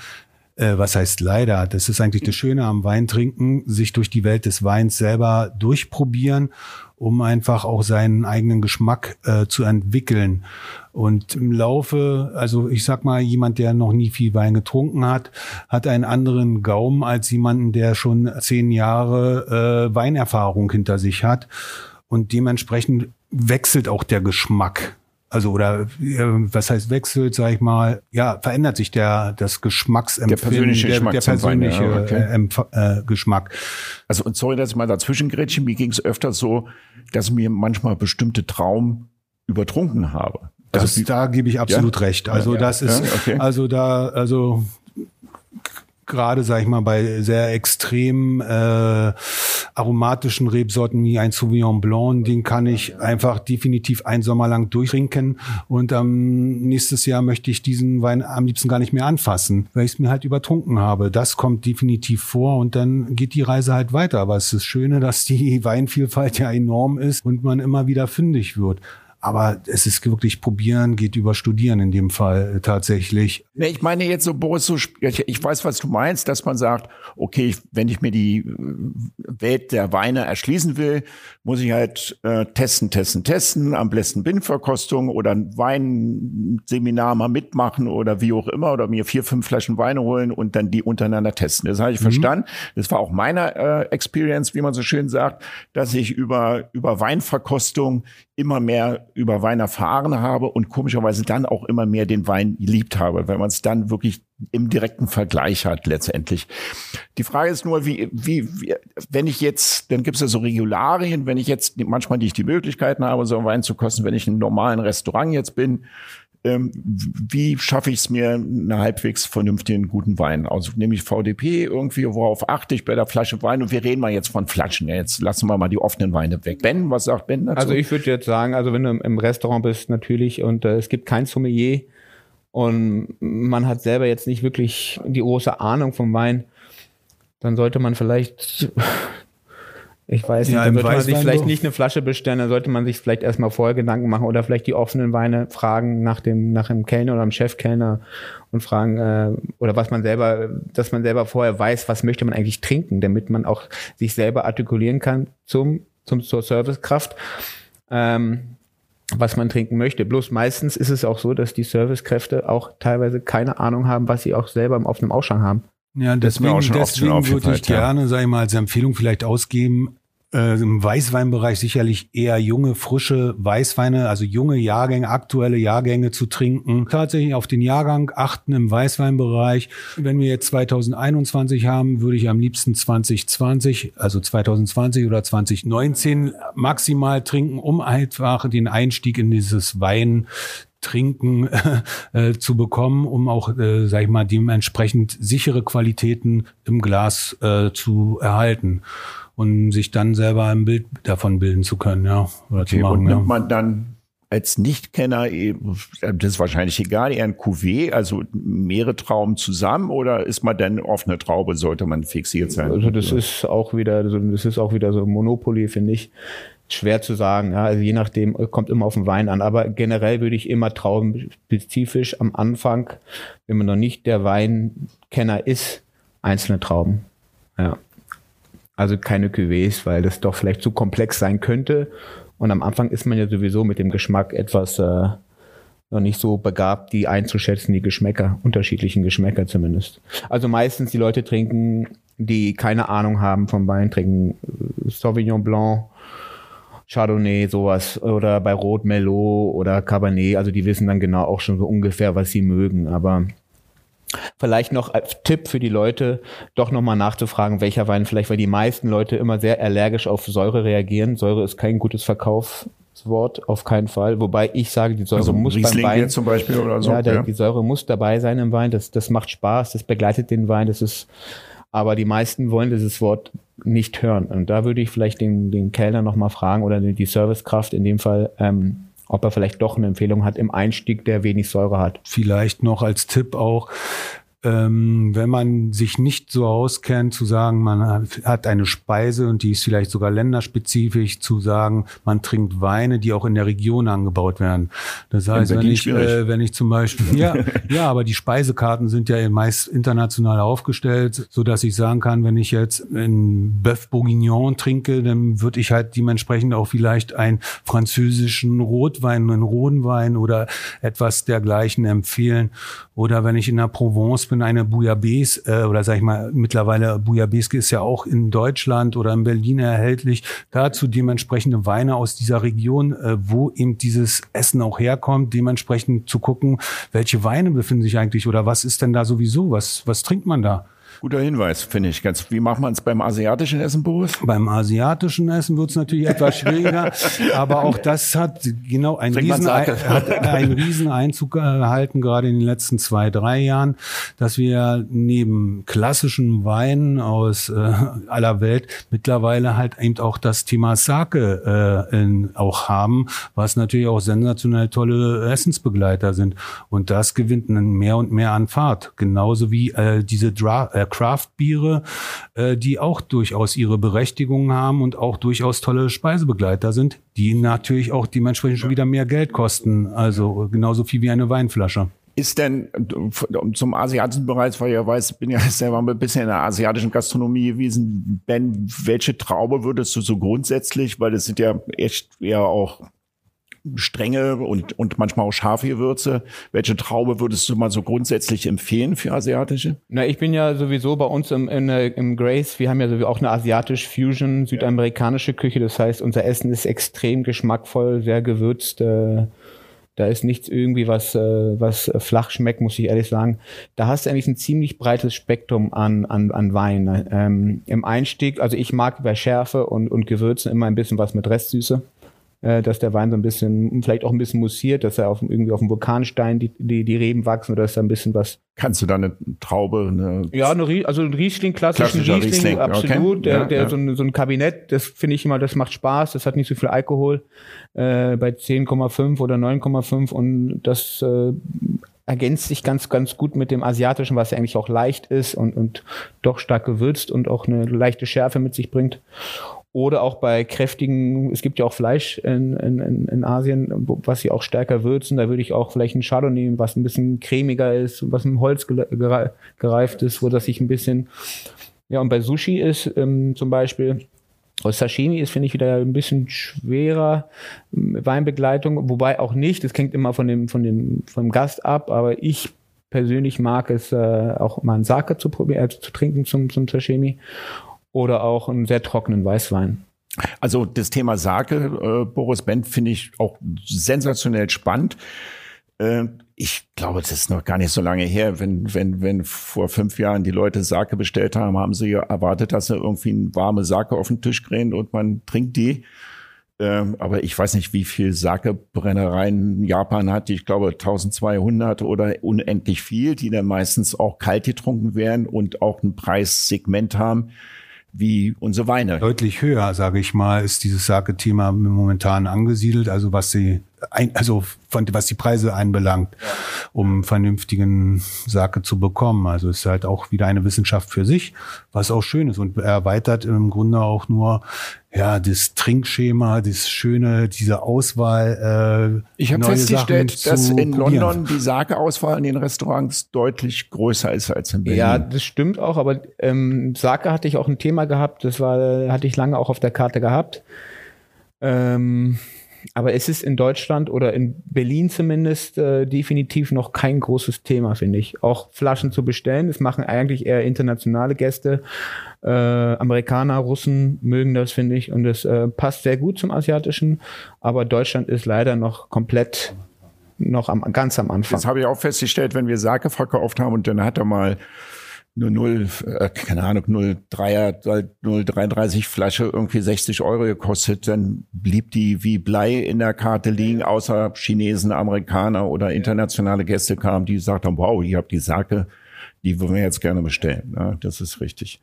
äh, was heißt leider, das ist eigentlich das Schöne am Weintrinken, sich durch die Welt des Weins selber durchprobieren, um einfach auch seinen eigenen Geschmack äh, zu entwickeln. Und im Laufe, also ich sag mal, jemand, der noch nie viel Wein getrunken hat, hat einen anderen Gaumen als jemanden, der schon zehn Jahre äh, Weinerfahrung hinter sich hat. Und dementsprechend wechselt auch der Geschmack. Also oder was heißt wechselt, sag ich mal, ja, verändert sich der das Geschmacksempfinden, der persönliche, der, Geschmack der persönliche ja, okay. äh, äh, Geschmack. Also und sorry, dass ich mal dazwischen grätschen, mir ging es öfter so, dass mir manchmal bestimmte Traum übertrunken habe. Also, das, da gebe ich absolut ja? recht. Also ja, das ist, okay. also da, also gerade, sag ich mal, bei sehr extrem äh, aromatischen Rebsorten wie ein Sauvignon Blanc, den kann ich einfach definitiv einen Sommer lang durchtrinken und ähm, nächstes Jahr möchte ich diesen Wein am liebsten gar nicht mehr anfassen, weil ich es mir halt übertrunken habe. Das kommt definitiv vor und dann geht die Reise halt weiter. Aber es ist das Schöne, dass die Weinvielfalt ja enorm ist und man immer wieder fündig wird. Aber es ist wirklich probieren, geht über studieren in dem Fall äh, tatsächlich. Nee, ich meine jetzt so, Boris, so, ich weiß, was du meinst, dass man sagt, okay, wenn ich mir die äh, Welt der Weine erschließen will, muss ich halt äh, testen, testen, testen, am besten Bindverkostung oder ein Weinseminar mal mitmachen oder wie auch immer oder mir vier, fünf Flaschen Weine holen und dann die untereinander testen. Das habe ich mhm. verstanden. Das war auch meine äh, Experience, wie man so schön sagt, dass ich über, über Weinverkostung immer mehr über Wein erfahren habe und komischerweise dann auch immer mehr den Wein geliebt habe, wenn man es dann wirklich im direkten Vergleich hat letztendlich. Die Frage ist nur, wie, wie, wie wenn ich jetzt, dann gibt es ja so Regularien, wenn ich jetzt manchmal nicht die Möglichkeiten habe, so einen Wein zu kosten, wenn ich in einem normalen Restaurant jetzt bin, ähm, wie schaffe ich es mir, einen halbwegs vernünftigen guten Wein? Also nehme ich VDP irgendwie, worauf achte ich bei der Flasche Wein? Und wir reden mal jetzt von Flaschen. Jetzt lassen wir mal die offenen Weine weg. Ben, was sagt Ben dazu? Also ich würde jetzt sagen, also wenn du im Restaurant bist natürlich und äh, es gibt kein Sommelier und man hat selber jetzt nicht wirklich die große Ahnung vom Wein, dann sollte man vielleicht ich weiß nicht, ja, dann sollte man sich vielleicht nicht eine Flasche bestellen, dann sollte man sich vielleicht erstmal vorher Gedanken machen oder vielleicht die offenen Weine fragen nach dem, nach dem Kellner oder dem Chefkellner und fragen, äh, oder was man selber, dass man selber vorher weiß, was möchte man eigentlich trinken, damit man auch sich selber artikulieren kann zum, zum, zur Servicekraft. Ähm, was man trinken möchte. Bloß meistens ist es auch so, dass die Servicekräfte auch teilweise keine Ahnung haben, was sie auch selber auf einem Ausschank haben. Ja, deswegen, deswegen würde ich gerne, sage ich mal, als Empfehlung vielleicht ausgeben, äh, im Weißweinbereich sicherlich eher junge, frische Weißweine, also junge Jahrgänge, aktuelle Jahrgänge zu trinken. Tatsächlich auf den Jahrgang achten im Weißweinbereich. Wenn wir jetzt 2021 haben, würde ich am liebsten 2020, also 2020 oder 2019 maximal trinken, um einfach den Einstieg in dieses Wein Trinken äh, zu bekommen, um auch, äh, sag ich mal, dementsprechend sichere Qualitäten im Glas äh, zu erhalten und sich dann selber ein Bild davon bilden zu können, ja. Oder okay, zu machen, und nimmt ja. man dann als Nichtkenner, das ist wahrscheinlich egal, eher ein Cuvée, also mehrere Trauben zusammen oder ist man dann auf eine Traube, sollte man fixiert sein? Also das ist auch wieder, das ist auch wieder so Monopoly, finde ich. Schwer zu sagen, ja, also je nachdem, kommt immer auf den Wein an, aber generell würde ich immer traubenspezifisch am Anfang, wenn man noch nicht der Weinkenner ist, einzelne Trauben. Ja. Also keine Cuvées, weil das doch vielleicht zu komplex sein könnte. Und am Anfang ist man ja sowieso mit dem Geschmack etwas äh, noch nicht so begabt, die einzuschätzen, die Geschmäcker, unterschiedlichen Geschmäcker zumindest. Also meistens die Leute trinken, die keine Ahnung haben vom Wein, trinken äh, Sauvignon Blanc, Chardonnay, sowas, oder bei Rot Merlot oder Cabernet, also die wissen dann genau auch schon so ungefähr, was sie mögen, aber Vielleicht noch als Tipp für die Leute, doch nochmal nachzufragen, welcher Wein vielleicht, weil die meisten Leute immer sehr allergisch auf Säure reagieren. Säure ist kein gutes Verkaufswort, auf keinen Fall. Wobei ich sage, die Säure also muss Riesling beim Wein. zum Beispiel oder so. Ja, der, ja, die Säure muss dabei sein im Wein. Das, das macht Spaß, das begleitet den Wein. Das ist, aber die meisten wollen dieses Wort nicht hören. Und da würde ich vielleicht den, den Kellner nochmal fragen oder die Servicekraft in dem Fall, ähm, ob er vielleicht doch eine Empfehlung hat im Einstieg, der wenig Säure hat. Vielleicht noch als Tipp auch, ähm, wenn man sich nicht so auskennt, zu sagen, man hat eine Speise und die ist vielleicht sogar länderspezifisch, zu sagen, man trinkt Weine, die auch in der Region angebaut werden. Das heißt, wenn ich, äh, wenn ich zum Beispiel, ja, ja, aber die Speisekarten sind ja meist international aufgestellt, so dass ich sagen kann, wenn ich jetzt einen Bœuf Bourguignon trinke, dann würde ich halt dementsprechend auch vielleicht einen französischen Rotwein, einen roten Wein oder etwas dergleichen empfehlen. Oder wenn ich in der Provence bin, eine Bouillabaisse, äh, oder sag ich mal, mittlerweile Bouillabaisse ist ja auch in Deutschland oder in Berlin erhältlich, dazu dementsprechende Weine aus dieser Region, äh, wo eben dieses Essen auch herkommt, dementsprechend zu gucken, welche Weine befinden sich eigentlich oder was ist denn da sowieso, was, was trinkt man da? Guter Hinweis, finde ich. Ganz, wie macht man es beim asiatischen Essen, Boris? Beim asiatischen Essen wird es natürlich etwas schwieriger, aber auch das hat genau einen riesen, hat einen riesen Einzug erhalten, gerade in den letzten zwei, drei Jahren, dass wir neben klassischen Weinen aus äh, aller Welt mittlerweile halt eben auch das Thema Sake äh, in, auch haben, was natürlich auch sensationell tolle Essensbegleiter sind. Und das gewinnt mehr und mehr an Fahrt. Genauso wie äh, diese Dra äh, Craft-Biere, äh, die auch durchaus ihre Berechtigung haben und auch durchaus tolle Speisebegleiter sind, die natürlich auch dementsprechend schon wieder mehr Geld kosten. Also genauso viel wie eine Weinflasche. Ist denn zum asiatischen Bereich, weil ihr weiß, bin ja selber ein bisschen in der asiatischen Gastronomie gewesen. Ben, welche Traube würdest du so grundsätzlich, weil das sind ja echt eher auch strenge und, und manchmal auch scharfe Gewürze. Welche Traube würdest du mal so grundsätzlich empfehlen für asiatische? Na, ich bin ja sowieso bei uns im, in, im Grace, wir haben ja sowieso auch eine asiatisch Fusion, südamerikanische Küche. Das heißt, unser Essen ist extrem geschmackvoll, sehr gewürzt. Äh, da ist nichts irgendwie, was, äh, was flach schmeckt, muss ich ehrlich sagen. Da hast du eigentlich ein ziemlich breites Spektrum an, an, an Wein. Ähm, Im Einstieg, also ich mag bei Schärfe und, und Gewürzen immer ein bisschen was mit Restsüße äh, dass der Wein so ein bisschen, vielleicht auch ein bisschen mussiert, dass er auf, irgendwie auf dem Vulkanstein die, die, die Reben wachsen oder ist da ein bisschen was. Kannst du da eine Traube? Eine ja, eine, also ein Riesling, klassischen Riesling, Riesling, absolut. Okay. Der, ja, der ja. So, ein, so ein Kabinett, das finde ich immer, das macht Spaß, das hat nicht so viel Alkohol, äh, bei 10,5 oder 9,5 und das äh, ergänzt sich ganz, ganz gut mit dem Asiatischen, was ja eigentlich auch leicht ist und, und doch stark gewürzt und auch eine leichte Schärfe mit sich bringt. Oder auch bei kräftigen, es gibt ja auch Fleisch in, in, in Asien, was sie auch stärker würzen. Da würde ich auch vielleicht ein Chardonnay nehmen, was ein bisschen cremiger ist, was im Holz gereift ist, wo das sich ein bisschen, ja, und bei Sushi ist ähm, zum Beispiel, aus Sashimi ist, finde ich, wieder ein bisschen schwerer Weinbegleitung, wobei auch nicht, das hängt immer von dem, von dem, vom Gast ab, aber ich persönlich mag es äh, auch mal ein Sake zu probieren, äh, zu trinken zum, zum Sashimi oder auch einen sehr trockenen Weißwein. Also das Thema Sake, äh, Boris Bent, finde ich auch sensationell spannend. Äh, ich glaube, das ist noch gar nicht so lange her. Wenn, wenn, wenn vor fünf Jahren die Leute Sake bestellt haben, haben sie ja erwartet, dass sie irgendwie eine warme Sake auf den Tisch kriegen und man trinkt die. Ähm, aber ich weiß nicht, wie viel Sake-Brennereien Japan hat. Ich glaube 1200 oder unendlich viel, die dann meistens auch kalt getrunken werden und auch ein Preissegment haben wie unsere Weine. Deutlich höher, sage ich mal, ist dieses Sake-Thema momentan angesiedelt. Also was sie ein, also von, was die Preise einbelangt, ja. um vernünftigen Sake zu bekommen. Also ist halt auch wieder eine Wissenschaft für sich, was auch schön ist und erweitert im Grunde auch nur ja das Trinkschema, das schöne, diese Auswahl. Äh, ich habe festgestellt, dass in probieren. London die Sake-Auswahl in den Restaurants deutlich größer ist als in Berlin. Ja, das stimmt auch, aber ähm, Sake hatte ich auch ein Thema gehabt, das war hatte ich lange auch auf der Karte gehabt. Ähm, aber es ist in Deutschland oder in Berlin zumindest äh, definitiv noch kein großes Thema, finde ich. Auch Flaschen zu bestellen, das machen eigentlich eher internationale Gäste. Äh, Amerikaner, Russen mögen das, finde ich. Und es äh, passt sehr gut zum Asiatischen. Aber Deutschland ist leider noch komplett noch am, ganz am Anfang. Das habe ich auch festgestellt, wenn wir Sake verkauft haben und dann hat er mal nur 0, äh, keine Ahnung, 0,3er, 0,33 Flasche irgendwie 60 Euro gekostet, dann blieb die wie Blei in der Karte liegen, außer Chinesen, Amerikaner oder internationale Gäste kamen, die gesagt haben, wow, ihr habt die Sake, die wollen wir jetzt gerne bestellen. Ja, das ist richtig.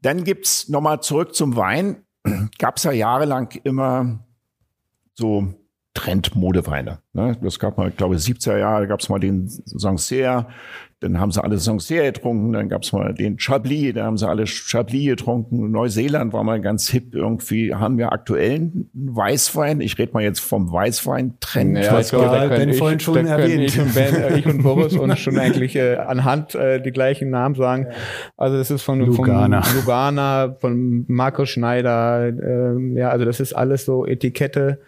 Dann gibt's nochmal zurück zum Wein. Gab's ja jahrelang immer so Trendmodeweine. Ne? Das gab mal, ich glaube, 70er Jahre gab's mal den Sancerre, dann haben sie alle Sancerre getrunken, dann gab's mal den Chablis, da haben sie alle Chablis getrunken. Neuseeland war mal ganz hip irgendwie. Haben wir aktuellen Weißwein? Ich rede mal jetzt vom Weißwein-Trend. Ja, was ja, da ich, vorhin schon erwähnt. Ich und, ben, äh, ich und Boris uns schon eigentlich äh, anhand äh, die gleichen Namen sagen. Also das ist von Lugana, von Lugana von Marco Schneider. Äh, ja, also das ist alles so Etikette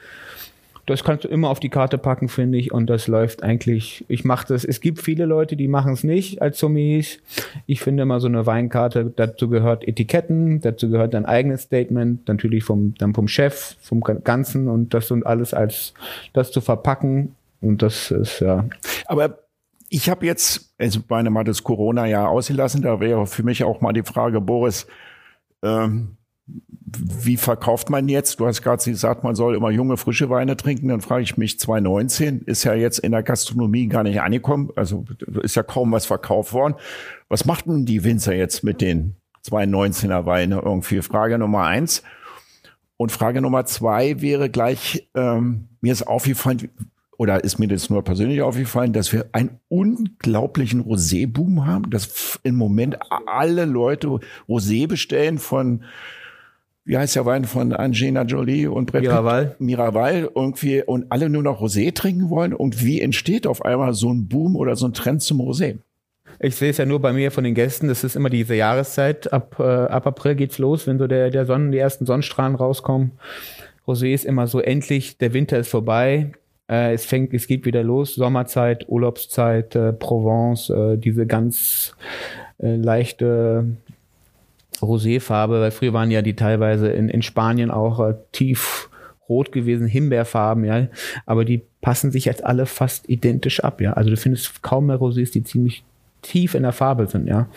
das kannst du immer auf die Karte packen, finde ich. Und das läuft eigentlich. Ich mache das. Es gibt viele Leute, die machen es nicht als Summis. Ich finde immer so eine Weinkarte, dazu gehört Etiketten, dazu gehört ein eigenes Statement, natürlich vom, dann vom Chef, vom Ganzen und das und alles als das zu verpacken. Und das ist ja. Aber ich habe jetzt, also meine mal das Corona-Jahr ausgelassen, da wäre für mich auch mal die Frage, Boris, ähm, wie verkauft man jetzt? Du hast gerade gesagt, man soll immer junge, frische Weine trinken. Dann frage ich mich, 2019 ist ja jetzt in der Gastronomie gar nicht angekommen. Also ist ja kaum was verkauft worden. Was machten die Winzer jetzt mit den 2019er Weinen irgendwie? Frage Nummer eins. Und Frage Nummer zwei wäre gleich, ähm, mir ist aufgefallen, oder ist mir das nur persönlich aufgefallen, dass wir einen unglaublichen Rosé-Boom haben, dass im Moment alle Leute Rosé bestellen von wie heißt der Wein von Angelina Jolie und Brett Miraval. Miraval irgendwie und alle nur noch Rosé trinken wollen und wie entsteht auf einmal so ein Boom oder so ein Trend zum Rosé? Ich sehe es ja nur bei mir von den Gästen, das ist immer diese Jahreszeit. Ab, äh, ab April geht's los, wenn so der, der Sonnen, die ersten Sonnenstrahlen rauskommen. Rosés immer so endlich, der Winter ist vorbei, äh, es fängt, es geht wieder los, Sommerzeit, Urlaubszeit, äh, Provence, äh, diese ganz äh, leichte Roséfarbe, weil früher waren ja die teilweise in, in Spanien auch äh, tief rot gewesen, Himbeerfarben, ja, aber die passen sich jetzt alle fast identisch ab, ja. Also du findest kaum mehr Rosés, die ziemlich tief in der Farbe sind, ja.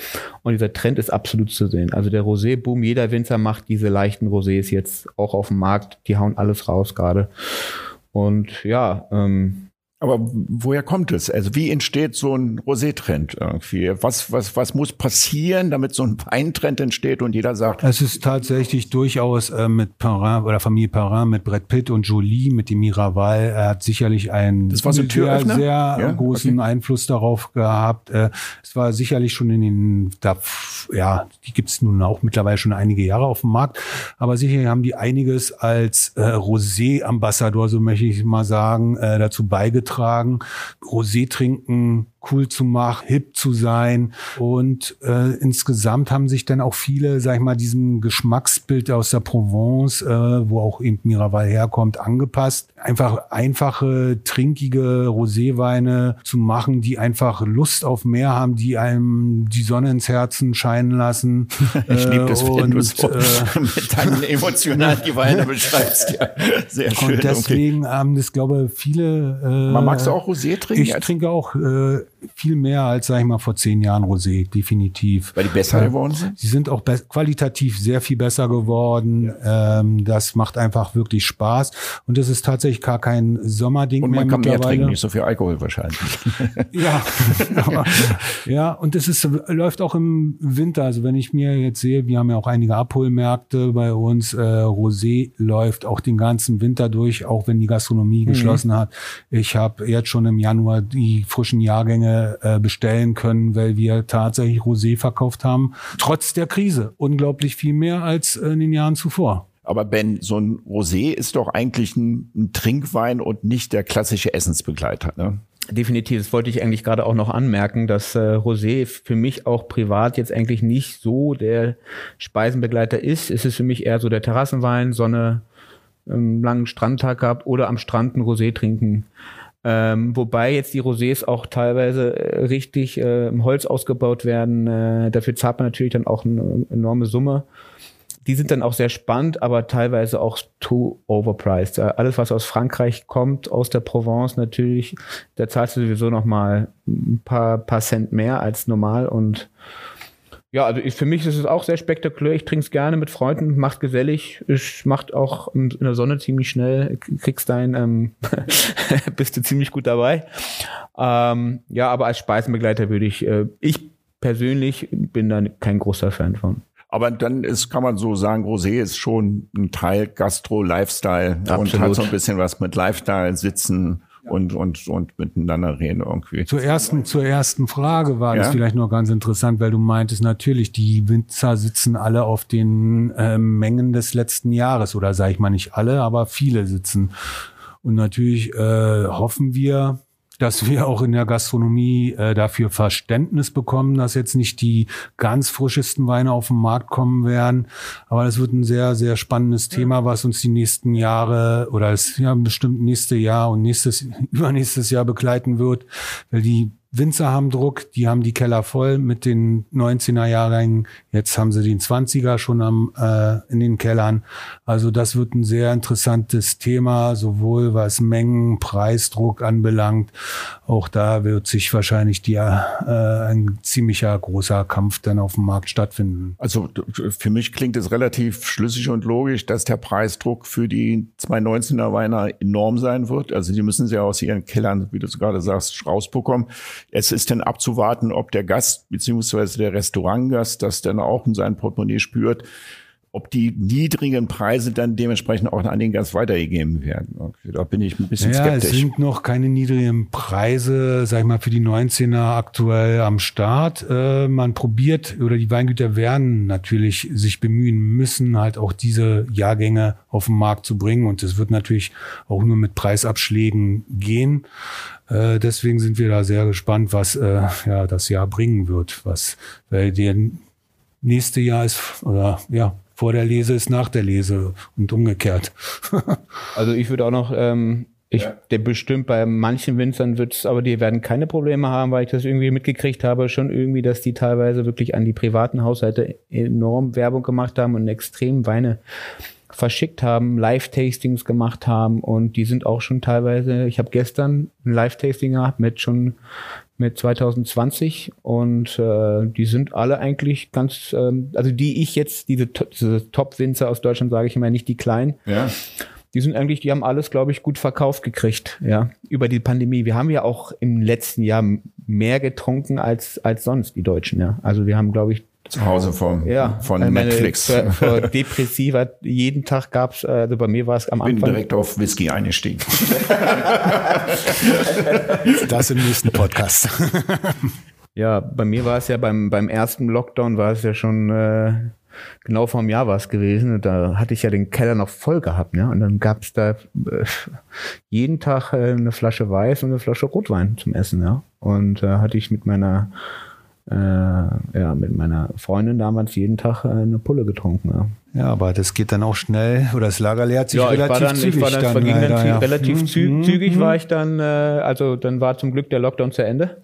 Und dieser Trend ist absolut zu sehen. Also der Rosé-Boom, jeder Winzer macht diese leichten Rosés jetzt auch auf dem Markt, die hauen alles raus gerade. Und ja, ähm, aber woher kommt es? Also wie entsteht so ein Rosé-Trend irgendwie? Was, was, was muss passieren, damit so ein Weintrend entsteht und jeder sagt? Es ist tatsächlich durchaus äh, mit Perrin oder Familie Perrin, mit Brett Pitt und Jolie, mit dem Miraval. Er hat sicherlich einen so sehr, sehr ja? großen okay. Einfluss darauf gehabt. Äh, es war sicherlich schon in den, da, ja, die gibt es nun auch mittlerweile schon einige Jahre auf dem Markt. Aber sicherlich haben die einiges als äh, Rosé-Ambassador, so möchte ich mal sagen, äh, dazu beigetragen beigetragen. Rosé trinken cool zu machen, hip zu sein. Und äh, insgesamt haben sich dann auch viele, sag ich mal, diesem Geschmacksbild aus der Provence, äh, wo auch eben Miraval herkommt, angepasst. Einfach einfache, trinkige Roséweine zu machen, die einfach Lust auf mehr haben, die einem die Sonne ins Herzen scheinen lassen. ich liebe das, wenn und, du so äh, mit deinen emotional die Weine beschreibst. Ja, sehr schön. Und deswegen haben okay. das, glaube viele. Äh, Man magst du auch Rosé trinken? Ich trinke auch äh, viel mehr als, sag ich mal, vor zehn Jahren Rosé, definitiv. Weil die besser geworden sind? Sie sind auch qualitativ sehr viel besser geworden. Ja. Ähm, das macht einfach wirklich Spaß. Und das ist tatsächlich gar kein Sommerding und man mehr kann mehr trinken, nicht so viel Alkohol wahrscheinlich. ja, aber, ja, und es ist, läuft auch im Winter. Also wenn ich mir jetzt sehe, wir haben ja auch einige Abholmärkte bei uns. Äh, Rosé läuft auch den ganzen Winter durch, auch wenn die Gastronomie mhm. geschlossen hat. Ich habe jetzt schon im Januar die frischen Jahrgänge Menge äh, bestellen können, weil wir tatsächlich Rosé verkauft haben. Trotz der Krise. Unglaublich viel mehr als in den Jahren zuvor. Aber Ben, so ein Rosé ist doch eigentlich ein, ein Trinkwein und nicht der klassische Essensbegleiter, ne? Definitiv, das wollte ich eigentlich gerade auch noch anmerken, dass äh, Rosé für mich auch privat jetzt eigentlich nicht so der Speisenbegleiter ist. Es ist für mich eher so der Terrassenwein, Sonne, ähm, langen Strandtag gehabt oder am Strand ein Rosé trinken. Ähm, wobei jetzt die Rosés auch teilweise äh, richtig äh, im Holz ausgebaut werden. Äh, dafür zahlt man natürlich dann auch eine enorme Summe. Die sind dann auch sehr spannend, aber teilweise auch too overpriced. Äh, alles, was aus Frankreich kommt, aus der Provence natürlich, da zahlst du sowieso noch mal ein paar, paar Cent mehr als normal und ja, also ich, für mich ist es auch sehr spektakulär. Ich trinke es gerne mit Freunden, macht gesellig, es macht auch in der Sonne ziemlich schnell, kriegst dein, ähm, bist du ziemlich gut dabei. Ähm, ja, aber als Speisenbegleiter würde ich, äh, ich persönlich bin da kein großer Fan von. Aber dann ist, kann man so sagen, Rosé ist schon ein Teil Gastro-Lifestyle und hat so ein bisschen was mit Lifestyle, Sitzen, und, und, und miteinander reden irgendwie. Zur ersten, zur ersten Frage war ja? das vielleicht noch ganz interessant, weil du meintest natürlich, die Winzer sitzen alle auf den äh, Mengen des letzten Jahres oder sage ich mal nicht alle, aber viele sitzen. Und natürlich äh, hoffen wir, dass wir auch in der Gastronomie äh, dafür Verständnis bekommen, dass jetzt nicht die ganz frischesten Weine auf den Markt kommen werden. Aber das wird ein sehr, sehr spannendes Thema, was uns die nächsten Jahre oder das ja bestimmt nächste Jahr und nächstes, übernächstes Jahr begleiten wird, weil die Winzer haben Druck, die haben die Keller voll mit den 19er Jahrgängen. Jetzt haben sie den 20er schon am, äh, in den Kellern. Also das wird ein sehr interessantes Thema, sowohl was Mengen, Preisdruck anbelangt. Auch da wird sich wahrscheinlich die, äh, ein ziemlicher großer Kampf dann auf dem Markt stattfinden. Also für mich klingt es relativ schlüssig und logisch, dass der Preisdruck für die 219er Weiner enorm sein wird. Also die müssen sie ja aus ihren Kellern, wie du gerade sagst, rausbekommen. Es ist dann abzuwarten, ob der Gast beziehungsweise der Restaurantgast das dann auch in sein Portemonnaie spürt, ob die niedrigen Preise dann dementsprechend auch an den Gast weitergegeben werden. Okay, da bin ich ein bisschen ja, skeptisch. Es sind noch keine niedrigen Preise, sag ich mal, für die 19er aktuell am Start. Äh, man probiert oder die Weingüter werden natürlich sich bemühen müssen, halt auch diese Jahrgänge auf den Markt zu bringen. Und das wird natürlich auch nur mit Preisabschlägen gehen. Äh, deswegen sind wir da sehr gespannt, was äh, ja das Jahr bringen wird. Was, weil der nächste Jahr ist oder ja vor der Lese ist nach der Lese und umgekehrt. also ich würde auch noch ähm, ich, ja. der bestimmt bei manchen Winzern wird es, aber die werden keine Probleme haben, weil ich das irgendwie mitgekriegt habe, schon irgendwie, dass die teilweise wirklich an die privaten Haushalte enorm Werbung gemacht haben und extrem Weine verschickt haben, Live-Tastings gemacht haben und die sind auch schon teilweise, ich habe gestern ein Live-Tasting gehabt mit schon mit 2020 und äh, die sind alle eigentlich ganz, ähm, also die ich jetzt, diese, diese Top-Winzer aus Deutschland sage ich immer, nicht die kleinen. Ja die sind eigentlich, die haben alles, glaube ich, gut verkauft gekriegt, ja, über die Pandemie. Wir haben ja auch im letzten Jahr mehr getrunken als, als sonst, die Deutschen, ja. Also wir haben, glaube ich, zu Hause vom, ja, von meine, Netflix. Für, für depressiver, jeden Tag gab's, also bei mir war es am Anfang. Ich bin direkt auf Whisky eingestiegen. das im nächsten Podcast. ja, bei mir war es ja beim, beim ersten Lockdown war es ja schon äh, genau vor einem Jahr war es gewesen. Und da hatte ich ja den Keller noch voll gehabt. Ja? Und dann gab es da äh, jeden Tag äh, eine Flasche Weiß und eine Flasche Rotwein zum Essen. Ja? Und da äh, hatte ich mit meiner äh, ja, mit meiner Freundin damals jeden Tag äh, eine Pulle getrunken. Ja. Ja, aber das geht dann auch schnell oder das Lager leert sich ja, relativ ich war dann, zügig. Ich war dann, dann verging leider, dann ja. relativ mhm. zügig war ich dann, äh, also dann war zum Glück der Lockdown zu Ende.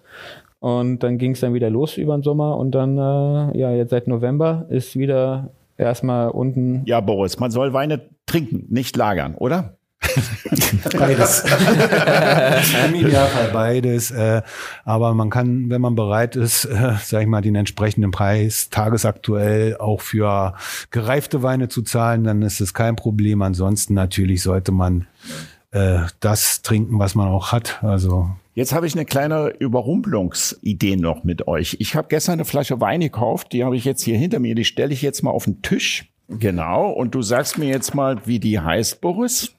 Und dann ging es dann wieder los über den Sommer und dann, äh, ja, jetzt seit November ist wieder erstmal unten. Ja, Boris, man soll Weine trinken, nicht lagern, oder? Beides. Im Idealfall beides. Äh, aber man kann, wenn man bereit ist, äh, sag ich mal, den entsprechenden Preis tagesaktuell auch für gereifte Weine zu zahlen, dann ist es kein Problem. Ansonsten natürlich sollte man äh, das trinken, was man auch hat. Also Jetzt habe ich eine kleine Überrumpelungsidee noch mit euch. Ich habe gestern eine Flasche Wein gekauft, die habe ich jetzt hier hinter mir, die stelle ich jetzt mal auf den Tisch. Genau, und du sagst mir jetzt mal, wie die heißt, Boris?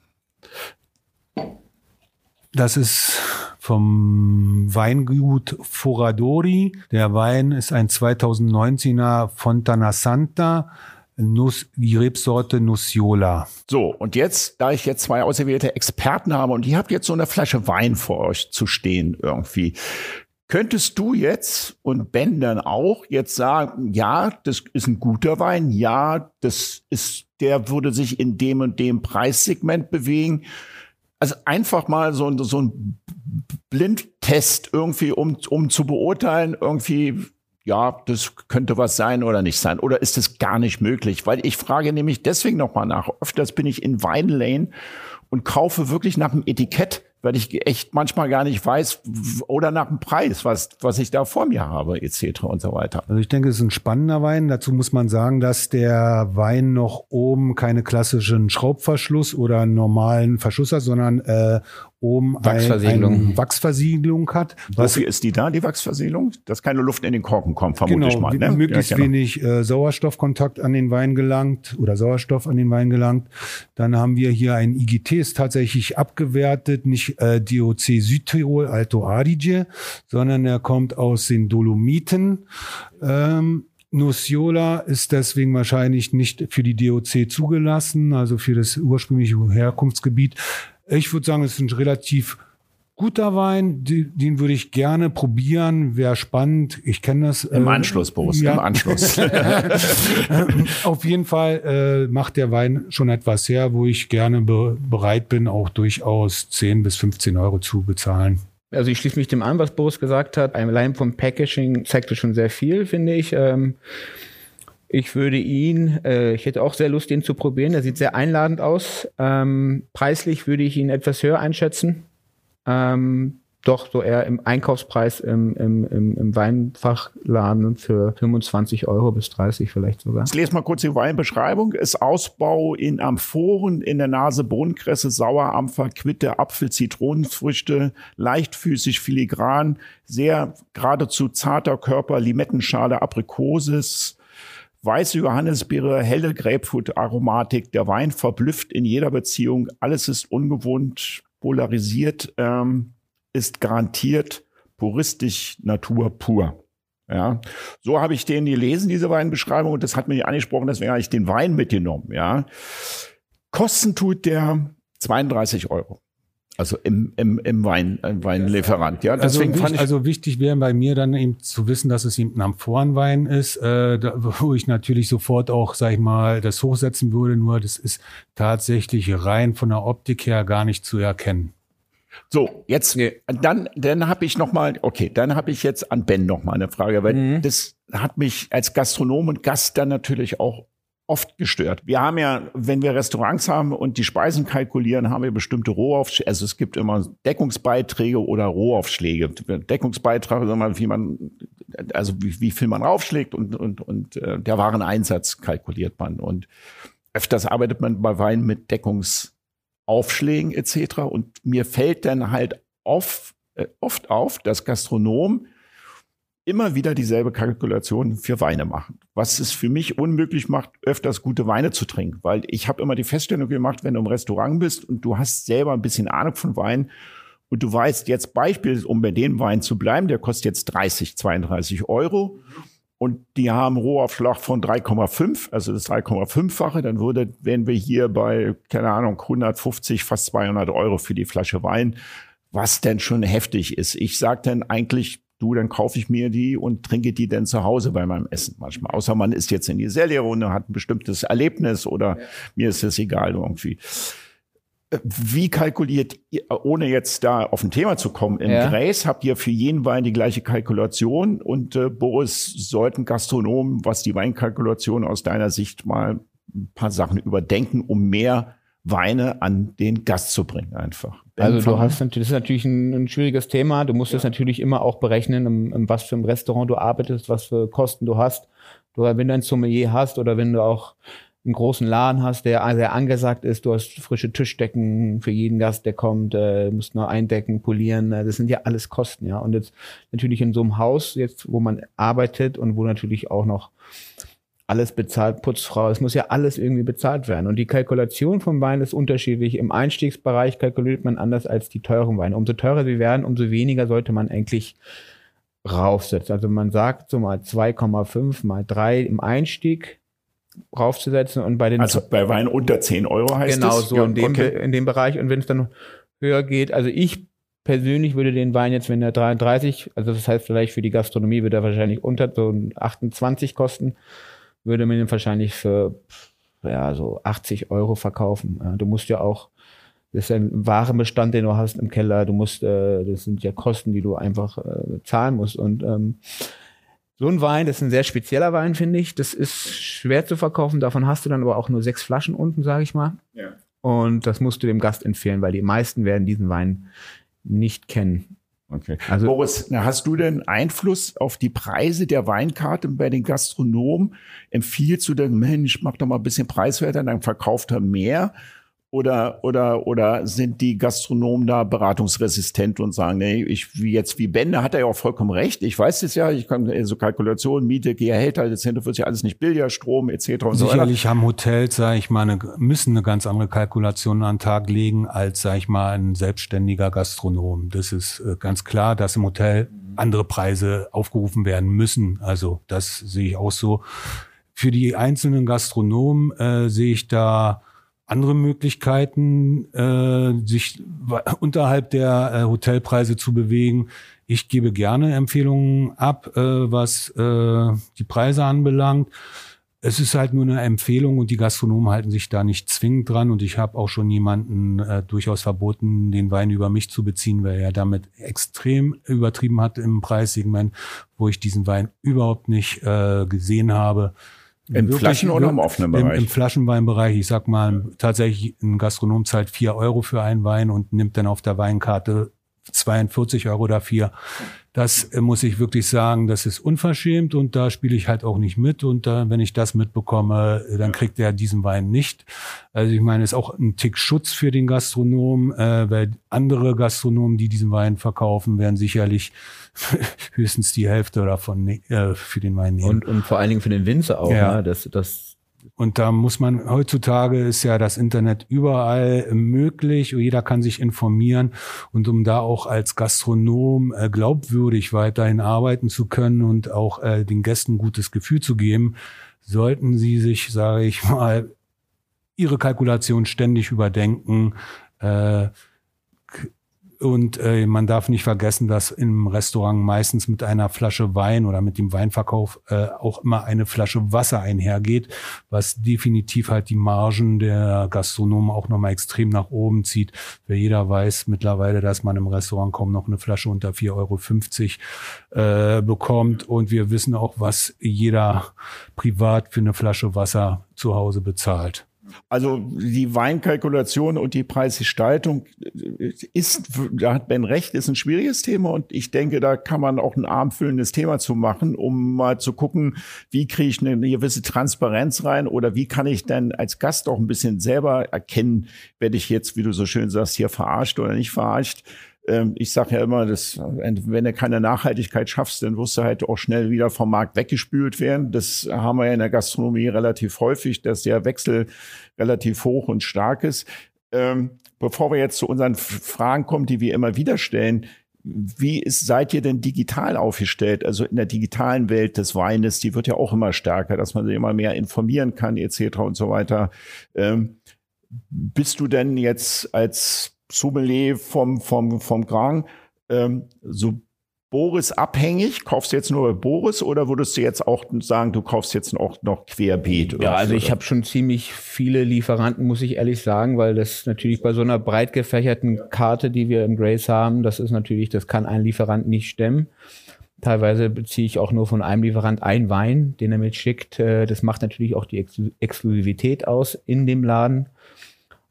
Das ist vom Weingut Foradori. Der Wein ist ein 2019er Fontana Santa Nuss, die Rebsorte Nussiola. So, und jetzt, da ich jetzt zwei auserwählte Experten habe und ihr habt jetzt so eine Flasche Wein vor euch zu stehen irgendwie, Könntest du jetzt und Ben dann auch jetzt sagen, ja, das ist ein guter Wein, ja, das ist, der würde sich in dem und dem Preissegment bewegen. Also einfach mal so, so ein Blindtest irgendwie, um, um zu beurteilen, irgendwie, ja, das könnte was sein oder nicht sein. Oder ist es gar nicht möglich? Weil ich frage nämlich deswegen nochmal nach. Öfters bin ich in Weinlane und kaufe wirklich nach dem Etikett weil ich echt manchmal gar nicht weiß oder nach dem Preis, was, was ich da vor mir habe, etc. und so weiter. Also ich denke, es ist ein spannender Wein. Dazu muss man sagen, dass der Wein noch oben keine klassischen Schraubverschluss oder normalen Verschluss hat, sondern äh, oben Wachsversiegelung. Ein, Wachsversiegelung hat. Wofür ist die da, die Wachsversiegelung? Dass keine Luft in den Korken kommt, vermute genau, ich mal. Ne? Möglichst ja, genau. wenig äh, Sauerstoffkontakt an den Wein gelangt oder Sauerstoff an den Wein gelangt. Dann haben wir hier ein IGT, ist tatsächlich abgewertet, nicht äh, DOC Südtirol Alto Adige, sondern er kommt aus den Dolomiten. Ähm, Nussiola ist deswegen wahrscheinlich nicht für die DOC zugelassen, also für das ursprüngliche Herkunftsgebiet. Ich würde sagen, es ist ein relativ guter Wein, den würde ich gerne probieren, wäre spannend. Ich kenne das. Im äh, Anschluss, Boris, ja. im Anschluss. Auf jeden Fall äh, macht der Wein schon etwas her, wo ich gerne be bereit bin, auch durchaus 10 bis 15 Euro zu bezahlen. Also ich schließe mich dem an, was Boris gesagt hat. Allein vom Packaging zeigt es schon sehr viel, finde ich. Ähm ich würde ihn, äh, ich hätte auch sehr Lust, ihn zu probieren. Er sieht sehr einladend aus. Ähm, preislich würde ich ihn etwas höher einschätzen. Ähm, doch so eher im Einkaufspreis im, im, im, im Weinfachladen für 25 Euro bis 30 vielleicht sogar. Ich lese mal kurz die Weinbeschreibung. Ist Ausbau in Amphoren, in der Nase Bohnenkresse, Sauerampfer, Quitte, Apfel, Zitronenfrüchte, leichtfüßig, filigran, sehr geradezu zarter Körper, Limettenschale, Aprikosis, Weiße Johannisbeere, helle Grapefruit-Aromatik. Der Wein verblüfft in jeder Beziehung. Alles ist ungewohnt, polarisiert, ähm, ist garantiert puristisch Natur pur. Ja, so habe ich den gelesen, diese Weinbeschreibung, und das hat mich angesprochen, deswegen habe ich den Wein mitgenommen. Ja, Kosten tut der 32 Euro. Also im, im, im Wein, im Weinlieferant. Ja, also deswegen also, fand ich also wichtig wäre bei mir dann eben zu wissen, dass es eben ein Amphorenwein ist, äh, da, wo ich natürlich sofort auch, sag ich mal, das hochsetzen würde. Nur das ist tatsächlich rein von der Optik her gar nicht zu erkennen. So, jetzt nee. dann dann habe ich noch mal okay, dann habe ich jetzt an Ben noch mal eine Frage, weil mhm. das hat mich als Gastronom und Gast dann natürlich auch oft gestört. Wir haben ja, wenn wir Restaurants haben und die Speisen kalkulieren, haben wir bestimmte Rohaufschläge. Also es gibt immer Deckungsbeiträge oder Rohaufschläge. Deckungsbeitrag ist immer, wie man, also wie, wie viel man raufschlägt und, und, und äh, der Wareneinsatz kalkuliert man. Und öfters arbeitet man bei Wein mit Deckungsaufschlägen etc. Und mir fällt dann halt oft, äh, oft auf, dass Gastronomen immer wieder dieselbe Kalkulation für Weine machen. Was es für mich unmöglich macht, öfters gute Weine zu trinken. Weil ich habe immer die Feststellung gemacht, wenn du im Restaurant bist und du hast selber ein bisschen Ahnung von Wein und du weißt jetzt Beispiel, um bei dem Wein zu bleiben, der kostet jetzt 30, 32 Euro und die haben Rohaufschlag von 3,5, also das 3,5-fache, dann würde, wären wir hier bei, keine Ahnung, 150, fast 200 Euro für die Flasche Wein, was denn schon heftig ist. Ich sage dann eigentlich, du, dann kaufe ich mir die und trinke die dann zu Hause bei meinem Essen manchmal. Außer man ist jetzt in die Serie-Runde, hat ein bestimmtes Erlebnis oder ja. mir ist es egal irgendwie. Wie kalkuliert ihr, ohne jetzt da auf ein Thema zu kommen, im ja. Gräs habt ihr für jeden Wein die gleiche Kalkulation und äh, Boris, sollten Gastronomen, was die Weinkalkulation aus deiner Sicht mal ein paar Sachen überdenken, um mehr Weine an den Gast zu bringen einfach. Also du hast natürlich, das ist natürlich ein, ein schwieriges Thema. Du musst ja. das natürlich immer auch berechnen, in, in was für einem Restaurant du arbeitest, was für Kosten du hast. Du, wenn du ein Sommelier hast oder wenn du auch einen großen Laden hast, der sehr angesagt ist, du hast frische Tischdecken für jeden Gast, der kommt, äh, musst nur eindecken, polieren, äh, das sind ja alles Kosten, ja. Und jetzt natürlich in so einem Haus, jetzt, wo man arbeitet und wo natürlich auch noch alles bezahlt, Putzfrau, es muss ja alles irgendwie bezahlt werden. Und die Kalkulation vom Wein ist unterschiedlich. Im Einstiegsbereich kalkuliert man anders als die teuren Weine. Umso teurer sie werden, umso weniger sollte man eigentlich raufsetzen. Also man sagt so mal 2,5 mal 3 im Einstieg raufzusetzen und bei den also bei Wein unter 10 Euro heißt genau das? so ja, in dem okay. in dem Bereich und wenn es dann höher geht also ich persönlich würde den Wein jetzt wenn er 33 also das heißt vielleicht für die Gastronomie würde er wahrscheinlich unter so 28 kosten würde man ihn wahrscheinlich für ja, so 80 Euro verkaufen. Ja, du musst ja auch, das ist ein Warenbestand, den du hast im Keller. Du musst, äh, das sind ja Kosten, die du einfach äh, zahlen musst. Und ähm, so ein Wein, das ist ein sehr spezieller Wein, finde ich. Das ist schwer zu verkaufen. Davon hast du dann aber auch nur sechs Flaschen unten, sage ich mal. Ja. Und das musst du dem Gast empfehlen, weil die meisten werden diesen Wein nicht kennen. Okay. Also, Boris, hast du denn Einfluss auf die Preise der Weinkarte bei den Gastronomen? Empfiehlst du denn, Mensch, mach doch mal ein bisschen preiswerter, dann verkauft er mehr? Oder, oder, oder sind die Gastronomen da beratungsresistent und sagen, nee, ich, wie jetzt wie Ben, da hat er ja auch vollkommen recht. Ich weiß es ja, ich kann so Kalkulationen, Miete, Gehälter, das wird ja alles nicht billiger, Strom etc. Und Sicherlich so haben Hotels, sage ich mal, eine, müssen eine ganz andere Kalkulation an den Tag legen als, sage ich mal, ein selbstständiger Gastronom. Das ist äh, ganz klar, dass im Hotel andere Preise aufgerufen werden müssen. Also das sehe ich auch so. Für die einzelnen Gastronomen äh, sehe ich da andere Möglichkeiten, äh, sich unterhalb der äh, Hotelpreise zu bewegen. Ich gebe gerne Empfehlungen ab, äh, was äh, die Preise anbelangt. Es ist halt nur eine Empfehlung und die Gastronomen halten sich da nicht zwingend dran. Und ich habe auch schon jemanden äh, durchaus verboten, den Wein über mich zu beziehen, weil er damit extrem übertrieben hat im Preissegment, wo ich diesen Wein überhaupt nicht äh, gesehen habe. Im Flaschen- oder im offenen Bereich? Im, Im Flaschenweinbereich. Ich sag mal, tatsächlich ein Gastronom zahlt vier Euro für einen Wein und nimmt dann auf der Weinkarte 42 Euro dafür. Das äh, muss ich wirklich sagen, das ist unverschämt und da spiele ich halt auch nicht mit. Und da, wenn ich das mitbekomme, dann kriegt er diesen Wein nicht. Also ich meine, es ist auch ein Tick Schutz für den Gastronom, äh, weil andere Gastronomen, die diesen Wein verkaufen, werden sicherlich höchstens die Hälfte davon äh, für den Wein nehmen. Und, und vor allen Dingen für den Winzer auch, ja. ne? das, das und da muss man, heutzutage ist ja das Internet überall möglich und jeder kann sich informieren. Und um da auch als Gastronom äh, glaubwürdig weiterhin arbeiten zu können und auch äh, den Gästen ein gutes Gefühl zu geben, sollten sie sich, sage ich mal, ihre Kalkulation ständig überdenken. Äh, Und äh, man darf nicht vergessen, dass im Restaurant meistens mit einer Flasche Wein oder mit dem Weinverkauf äh, auch immer eine Flasche Wasser einhergeht, was definitiv halt die Margen der Gastronomen auch nochmal extrem nach oben zieht. Wer jeder weiß mittlerweile, dass man im Restaurant kaum noch eine Flasche unter 4,50 Euro äh, bekommt. Und wir wissen auch, was jeder privat für eine Flasche Wasser zu Hause bezahlt. Also die Weinkalkulation und die Preisgestaltung ist, da hat Ben recht, ist ein schwieriges Thema und ich denke, da kann man auch ein armfüllendes Thema zu machen, um mal zu gucken, wie kriege ich eine gewisse Transparenz rein oder wie kann ich denn als Gast auch ein bisschen selber erkennen, werde ich jetzt, wie du so schön sagst, hier verarscht oder nicht verarscht. Ähm, ich sage ja immer, dass, wenn du keine Nachhaltigkeit schaffst, dann wirst du halt auch schnell wieder vom Markt weggespült werden. Das haben wir ja in der Gastronomie relativ häufig, dass der Wechsel relativ hoch und stark ist. Ähm, bevor wir jetzt zu unseren Fragen kommen, die wir immer wieder stellen, wie ist, seid ihr denn digital aufgestellt? Also in der digitalen Welt des Weines, die wird ja auch immer stärker, dass man sich immer mehr informieren kann, etc. und so weiter. Ähm, bist du denn jetzt als Sommelier vom, vom, vom Grand, ähm, so Boris abhängig? Kaufst du jetzt nur bei Boris oder würdest du jetzt auch sagen, du kaufst jetzt auch noch querbeet? Ja, also ich habe schon ziemlich viele Lieferanten, muss ich ehrlich sagen, weil das natürlich bei so einer breit gefächerten Karte, die wir im Grace haben, das ist natürlich, das kann ein Lieferant nicht stemmen. Teilweise beziehe ich auch nur von einem Lieferant ein Wein, den er mitschickt. Äh, das macht natürlich auch die Exklusivität aus in dem Laden.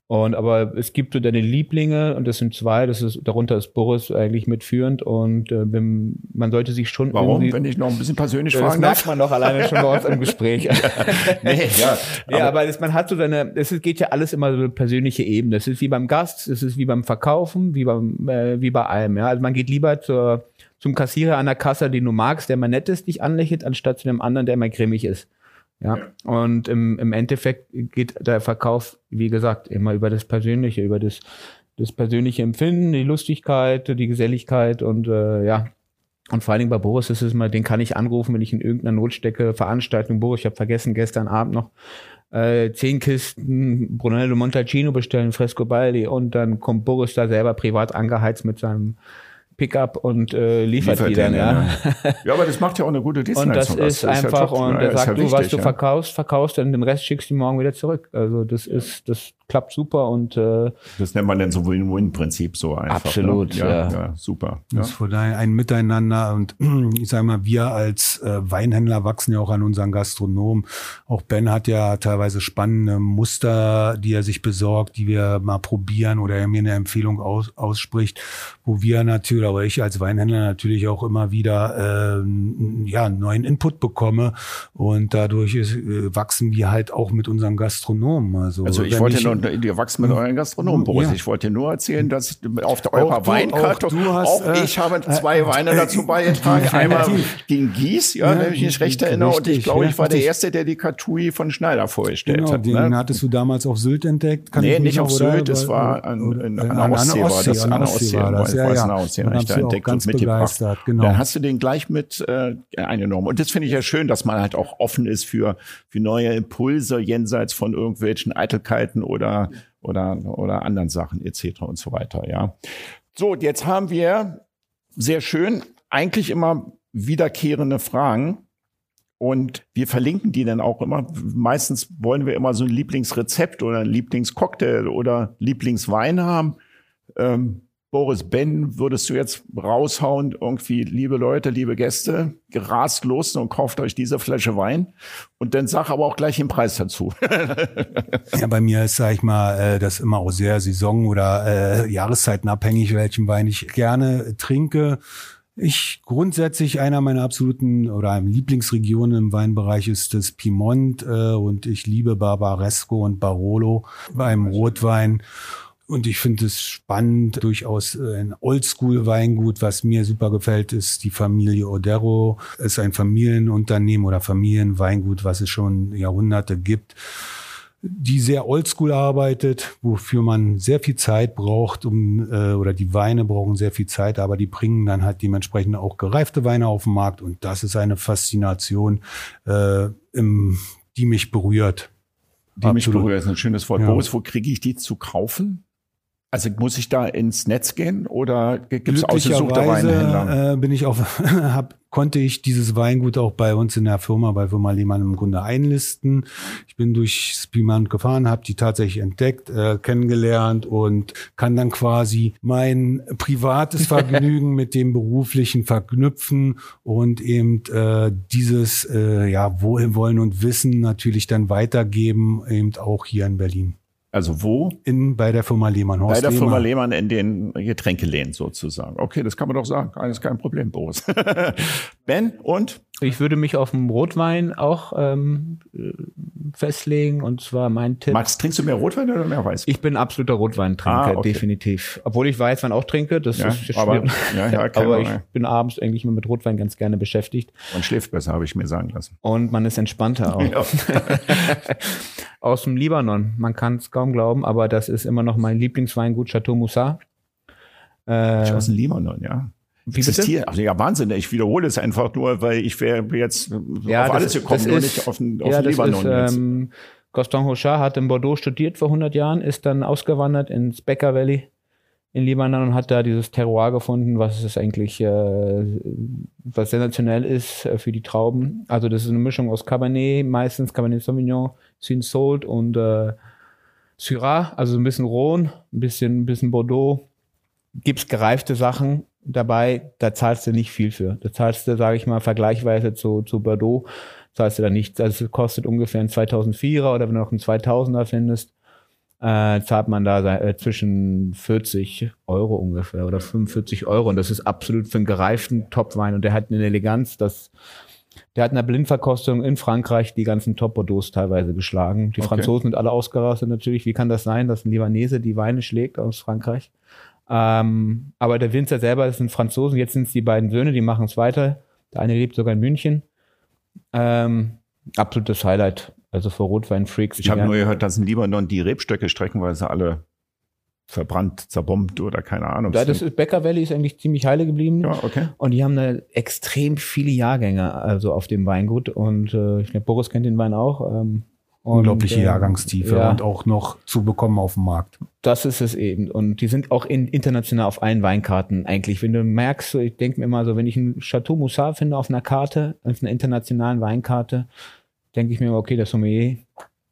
Und aber es gibt so deine Lieblinge und das sind zwei, das ist darunter ist Boris eigentlich mitführend und äh, man sollte sich schon Warum, wenn ich noch ein bisschen persönlich das fragen darf? Das merkt man doch alleine schon bei uns im Gespräch. ja, nee, ja, aber, ja, aber das, man hat so seine, es geht ja alles immer so eine persönliche Ebene. Es ist wie beim Gast, es ist wie beim Verkaufen, wie beim äh, wie bei allem. Ja, also man geht lieber zur zum Kassierer an der Kasse, den du magst, der mal nett ist, dich anlächelt, anstatt zu einem anderen, der mal grimmig ist. Ja, und im, im Endeffekt geht der Verkauf, wie gesagt, immer über das Persönliche, über das, das persönliche Empfinden, die Lustigkeit, die Geselligkeit und äh, ja. Und vor allen Dingen bei Boris ist es mal, den kann ich anrufen, wenn ich in irgendeiner Not stecke, Veranstaltung, Boris, ich habe vergessen, gestern Abend noch äh, zehn Kisten Brunello Montalcino bestellen, Fresco Baldi. Und dann kommt Boris da selber privat angeheizt mit seinem Pickup und äh, liefert, liefert die dann, ja. ja. ja. aber das macht ja auch eine gute Dienstleistung. Und das ist das einfach, ja und er sagt, du, wichtig, was du verkaufst, verkaufst, dann den Rest schickst du morgen wieder zurück. Also das ist, das klappt super und äh, das nennt man dann so Win-Win-Prinzip so einfach. Ne? Absolut, ne? ja, ja. super. Das ist von daher ein Miteinander und ich sage mal, wir als äh, Weinhändler wachsen ja auch an unseren Gastronomen. Auch Ben hat ja teilweise spannende Muster, die er sich besorgt, die wir mal probieren oder er mir eine Empfehlung aus, ausspricht, wo wir natürlich, aber ich als Weinhändler natürlich auch immer wieder äh, ja neuen Input bekomme und dadurch ist, äh, wachsen wir halt auch mit unseren Gastronomen. Also, also ich wollte nur und ihr wachst mit hm. euren Gastronomen, Boris. Ja. Ich wollte nur erzählen, dass auf der eurer Weinkarte, auch, hast, auch äh, ich habe zwei äh, Weine äh, dazu beigetragen. Einmal gegen Gies, ja, ja, wenn ich mich recht erinnere. Richtig, und ich glaube, ich war der Erste, der die Katui von Schneider vorgestellt genau, hat. Den ne? hattest du damals auf Sylt entdeckt? Kann nee, nicht auf Sylt, es war an, an, an, an Ostsee, war das. An Ostsee war das, ja, ja. Ostsee, ich da entdeckt und mitgebracht. Genau. Dann hast du den gleich mit äh, eingenommen. Und das finde ich ja schön, dass man halt auch offen ist für, für neue Impulse jenseits von irgendwelchen Eitelkeiten oder oder, oder anderen Sachen etc. und so weiter, ja. So, jetzt haben wir sehr schön eigentlich immer wiederkehrende Fragen. Und wir verlinken die dann auch immer. Meistens wollen wir immer so ein Lieblingsrezept oder ein Lieblingscocktail oder Lieblingswein haben. Ähm, Boris Ben, würdest du jetzt raushauen, irgendwie, liebe Leute, liebe Gäste, gerast los und kauft euch diese Flasche Wein und dann sag aber auch gleich den Preis dazu. ja, bei mir ist, sag ich mal, äh, das immer auch sehr saison- oder äh, jahreszeitenabhängig, welchen Wein ich gerne trinke. Ich grundsätzlich einer meiner absoluten oder Lieblingsregionen im Weinbereich ist das Piemont äh, und ich liebe Barbaresco und Barolo beim Rotwein. Und ich finde es spannend, durchaus äh, ein Oldschool-Weingut, was mir super gefällt, ist die Familie Odero. Es ist ein Familienunternehmen oder Familienweingut, was es schon Jahrhunderte gibt die sehr oldschool arbeitet, wofür man sehr viel Zeit braucht, um äh, oder die Weine brauchen sehr viel Zeit, aber die bringen dann halt dementsprechend auch gereifte Weine auf den Markt und das ist eine Faszination, äh, im, die mich berührt. Die Absolut. mich berührt ist ein schönes Wort. Ja. Boris, wo kriege ich die zu kaufen? Also muss ich da ins Netz gehen oder gibt es ausgesuchte Weinhändler? Äh, bin ich auf, hab, konnte ich dieses Weingut auch bei uns in der Firma, bei Firma Lehmann im Grunde einlisten. Ich bin durch Spielmann gefahren, habe die tatsächlich entdeckt, äh, kennengelernt und kann dann quasi mein privates Vergnügen mit dem beruflichen verknüpfen und eben äh, dieses äh, ja Wohlwollen und Wissen natürlich dann weitergeben, eben auch hier in Berlin. Also wo? In, bei der Firma Lehmann. Horst bei der Lehmann. Firma Lehmann in den Getränkeläden sozusagen. Okay, das kann man doch sagen. Alles kein Problem, Boris. ben und? Ich würde mich auf dem Rotwein auch ähm, festlegen und zwar mein Tipp. Max, trinkst du mehr Rotwein oder mehr Weißwein? Ich bin absoluter Rotweintrinker, ah, okay. definitiv. Obwohl ich Weißwein auch trinke, das ja, ist. Aber, ja, ja, aber ich bin abends eigentlich immer mit Rotwein ganz gerne beschäftigt. Man schläft besser, habe ich mir sagen lassen. Und man ist entspannter auch. Ja. Aus dem Libanon, man kann es kaum glauben, aber das ist immer noch mein Lieblingsweingut Chateau Moussard. Äh, aus dem Libanon, ja. Wie existiert. Also ja, Wahnsinn. Ich wiederhole es einfach nur, weil ich wäre jetzt ja, auf alles gekommen, nur nicht auf den, auf ja, den Libanon ist, jetzt. Ähm, Gaston Hochard hat in Bordeaux studiert vor 100 Jahren, ist dann ausgewandert ins Becker Valley in Libanon und hat da dieses Terroir gefunden, was es eigentlich, äh, was sensationell ist äh, für die Trauben. Also das ist eine Mischung aus Cabernet, meistens Cabernet Sauvignon, Cinsault und äh, Syrah, also ein bisschen Rhone, ein bisschen, ein bisschen Bordeaux. Gibt's gereifte Sachen dabei, da zahlst du nicht viel für. Da zahlst du, sage ich mal, vergleichsweise zu, zu Bordeaux, zahlst du da nichts. Also es kostet ungefähr ein 2004er oder wenn du noch einen 2000er findest, äh, zahlt man da äh, zwischen 40 Euro ungefähr oder 45 Euro. Und das ist absolut für einen gereiften Topwein. Und der hat eine Eleganz, das der hat in der Blindverkostung in Frankreich die ganzen Top-Bordeaux teilweise geschlagen. Die okay. Franzosen sind alle ausgerastet natürlich. Wie kann das sein, dass ein Libanese die Weine schlägt aus Frankreich? Ähm, aber der Winzer selber ist ein Franzosen. Jetzt sind es die beiden Söhne, die machen es weiter. Der eine lebt sogar in München. Ähm, absolutes Highlight. Also für Rotwein-Freaks. Ich habe nur gehört, dass in Libanon die Rebstöcke streckenweise alle verbrannt, zerbombt oder keine Ahnung. Ja, das Becker Valley ist eigentlich ziemlich heile geblieben. Ja, okay. Und die haben da extrem viele Jahrgänge also auf dem Weingut. Und äh, ich glaube, Boris kennt den Wein auch. Ähm, Unglaubliche äh, Jahrgangstiefe ja, und auch noch zu bekommen auf dem Markt. Das ist es eben. Und die sind auch in, international auf allen Weinkarten eigentlich. Wenn du merkst, so, ich denke mir immer so, wenn ich ein Chateau Moussard finde auf einer Karte, auf einer internationalen Weinkarte, denke ich mir immer, okay, der Sommelier,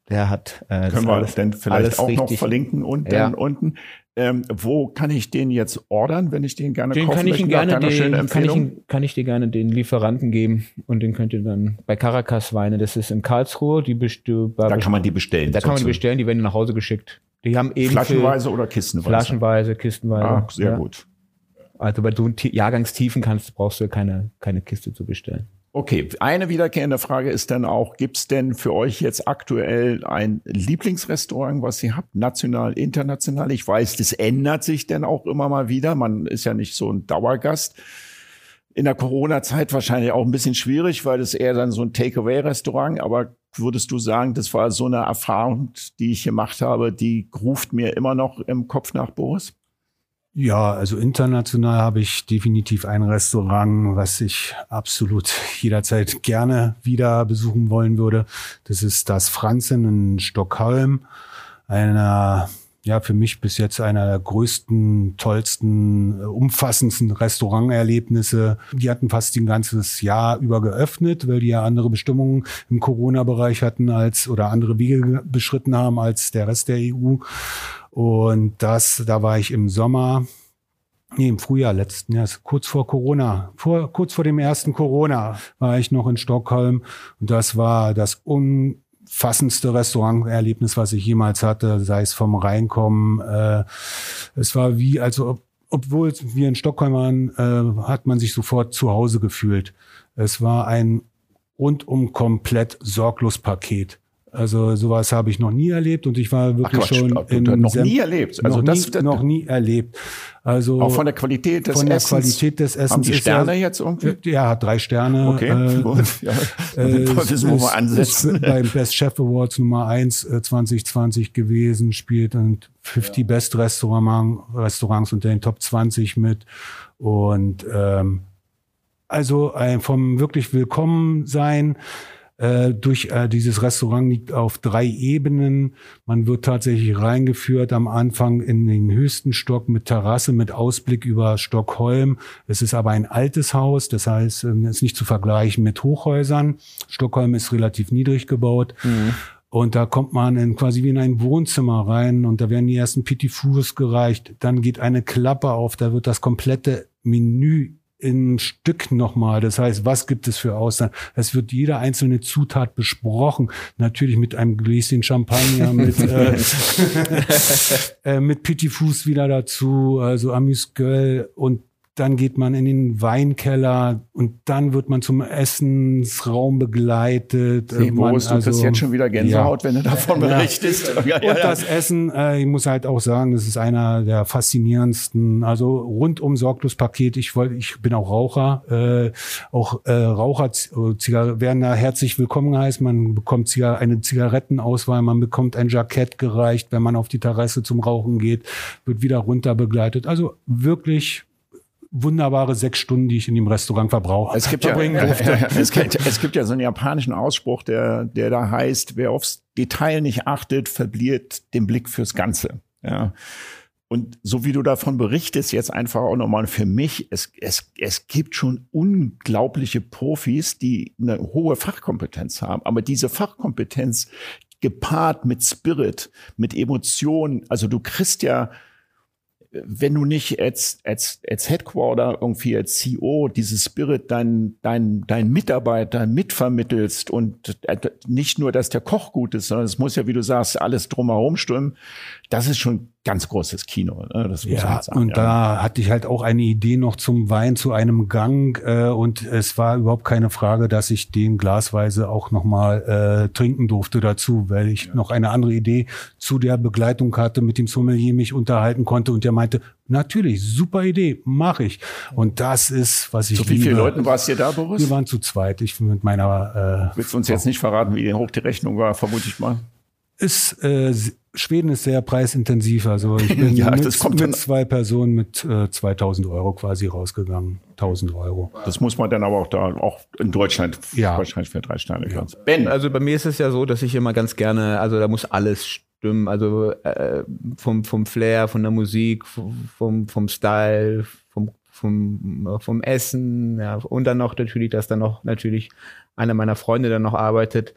der hat äh, Können wir alles, denn vielleicht auch noch verlinken und dann ja. unten. Ähm, wo kann ich den jetzt ordern, wenn ich den gerne den kaufen kann ich ihn gerne den, kann ich, ihn, kann ich dir gerne den Lieferanten geben und den könnt ihr dann bei Caracas Weine, das ist in Karlsruhe, die da kann man die bestellen. Da kann man die bestellen, die werden nach Hause geschickt. Die haben eben flaschenweise oder kistenweise. Flaschenweise, kistenweise. Ah, sehr ja. gut. Also bei so Jahrgangstiefen kannst, brauchst du keine keine Kiste zu bestellen. Okay, eine wiederkehrende Frage ist dann auch, gibt's denn für euch jetzt aktuell ein Lieblingsrestaurant, was ihr habt, national, international? Ich weiß, das ändert sich dann auch immer mal wieder. Man ist ja nicht so ein Dauergast. In der Corona-Zeit wahrscheinlich auch ein bisschen schwierig, weil es eher dann so ein Takeaway-Restaurant. Aber würdest du sagen, das war so eine Erfahrung, die ich gemacht habe, die ruft mir immer noch im Kopf nach, Boris? Ja, also international habe ich definitiv ein Restaurant, was ich absolut jederzeit gerne wieder besuchen wollen würde. Das ist das Franzen in Stockholm. Einer, ja, für mich bis jetzt einer der größten, tollsten, umfassendsten Restauranterlebnisse. Die hatten fast ein ganzes Jahr über geöffnet, weil die ja andere Bestimmungen im Corona-Bereich hatten als, oder andere Wege beschritten haben als der Rest der EU. Und das, da war ich im Sommer, nee, im Frühjahr letzten Jahres, kurz vor Corona, vor, kurz vor dem ersten Corona war ich noch in Stockholm. Und das war das umfassendste Restauranterlebnis, was ich jemals hatte, sei es vom Reinkommen. Äh, es war wie, also obwohl wir in Stockholm waren, äh, hat man sich sofort zu Hause gefühlt. Es war ein rundum komplett sorglos Paket. Also sowas habe ich noch nie erlebt und ich war wirklich Ach, schon in noch nie erlebt. Also noch das nie, noch nie erlebt. Also auch von der Qualität des von der Essens. Qualität des Essens. Haben die Sterne er, jetzt irgendwie? Ja, hat drei Sterne. Okay, äh, gut. Ja. Äh, das wo wir ansetzen. beim Best Chef Awards Nummer eins äh, 2020 gewesen, spielt und 50 ja. Best Restaurant, Restaurants unter den Top 20 mit und ähm, also ein vom wirklich willkommen sein Äh, durch äh, dieses Restaurant liegt auf drei Ebenen. Man wird tatsächlich reingeführt am Anfang in den höchsten Stock mit Terrasse, mit Ausblick über Stockholm. Es ist aber ein altes Haus, das heißt, es ist nicht zu vergleichen mit Hochhäusern. Stockholm ist relativ niedrig gebaut. Mhm. Und da kommt man in, quasi wie in ein Wohnzimmer rein und da werden die ersten Petit Fours gereicht. Dann geht eine Klappe auf, da wird das komplette Menü in Stück nochmal. Das heißt, was gibt es für Aussagen? Es wird jede einzelne Zutat besprochen. Natürlich mit einem Gläschen Champagner, mit, äh, äh, mit Petit Fuß wieder dazu, also Amuse-Gueule und dann geht man in den Weinkeller und dann wird man zum Essensraum begleitet. See, Boris, also, du kriegst jetzt schon wieder Gänsehaut, ja. wenn du davon berichtest. Ja. und das Essen, äh, ich muss halt auch sagen, das ist einer der faszinierendsten, also rundum sorglos Paket. Ich wollte, ich bin auch Raucher, äh, auch äh, Raucher Zigar werden da herzlich willkommen geheißen. Man bekommt Zigar eine Zigarettenauswahl, man bekommt ein Jackett gereicht, wenn man auf die Terrasse zum Rauchen geht, wird wieder runter begleitet. Also wirklich wunderbare sechs Stunden, die ich in dem Restaurant verbrauche. Es gibt ja, es, gibt, es gibt ja so einen japanischen Ausspruch, der, der da heißt, wer aufs Detail nicht achtet, verliert den Blick fürs Ganze. Ja. Und so wie du davon berichtest, jetzt einfach auch nochmal für mich, es, es, es gibt schon unglaubliche Profis, die eine hohe Fachkompetenz haben. Aber diese Fachkompetenz gepaart mit Spirit, mit Emotionen, also du kriegst ja wenn du nicht als, als, als Headquarter irgendwie als CEO dieses Spirit dein, dein, dein Mitarbeiter mitvermittelst und äh, nicht nur, dass der Koch gut ist, sondern es muss ja, wie du sagst, alles drumherum stimmen, das ist schon ganz großes Kino. Ne? Das muss ja, sagen, und ja. da hatte ich halt auch eine Idee noch zum Wein, zu einem Gang äh, und es war überhaupt keine Frage, dass ich den glasweise auch nochmal äh, trinken durfte dazu, weil ich ja. noch eine andere Idee zu der Begleitung hatte, mit dem Sommelier mich unterhalten konnte und der meinte, natürlich, super Idee, mache ich. Und das ist, was ich Zu wie vielen Leuten warst du da, Boris? Wir waren zu zweit, ich mit meiner... Äh, Willst du uns jetzt nicht verraten, wie hoch die Rechnung war, vermute ich mal? Ist äh, Schweden ist sehr preisintensiv. Also ich bin ja, mit, mit zwei Personen mit äh, 2000 Euro quasi rausgegangen. 1000 Euro. Das muss man dann aber auch da, auch in Deutschland ja. wahrscheinlich für drei Sterne. Ja. Ben. Also bei mir ist es ja so, dass ich immer ganz gerne, also da muss alles stimmen. Also äh, vom, vom Flair, von der Musik, vom, vom Style, vom, vom, vom Essen. Ja. Und dann noch natürlich, dass dann noch natürlich einer meiner Freunde dann noch arbeitet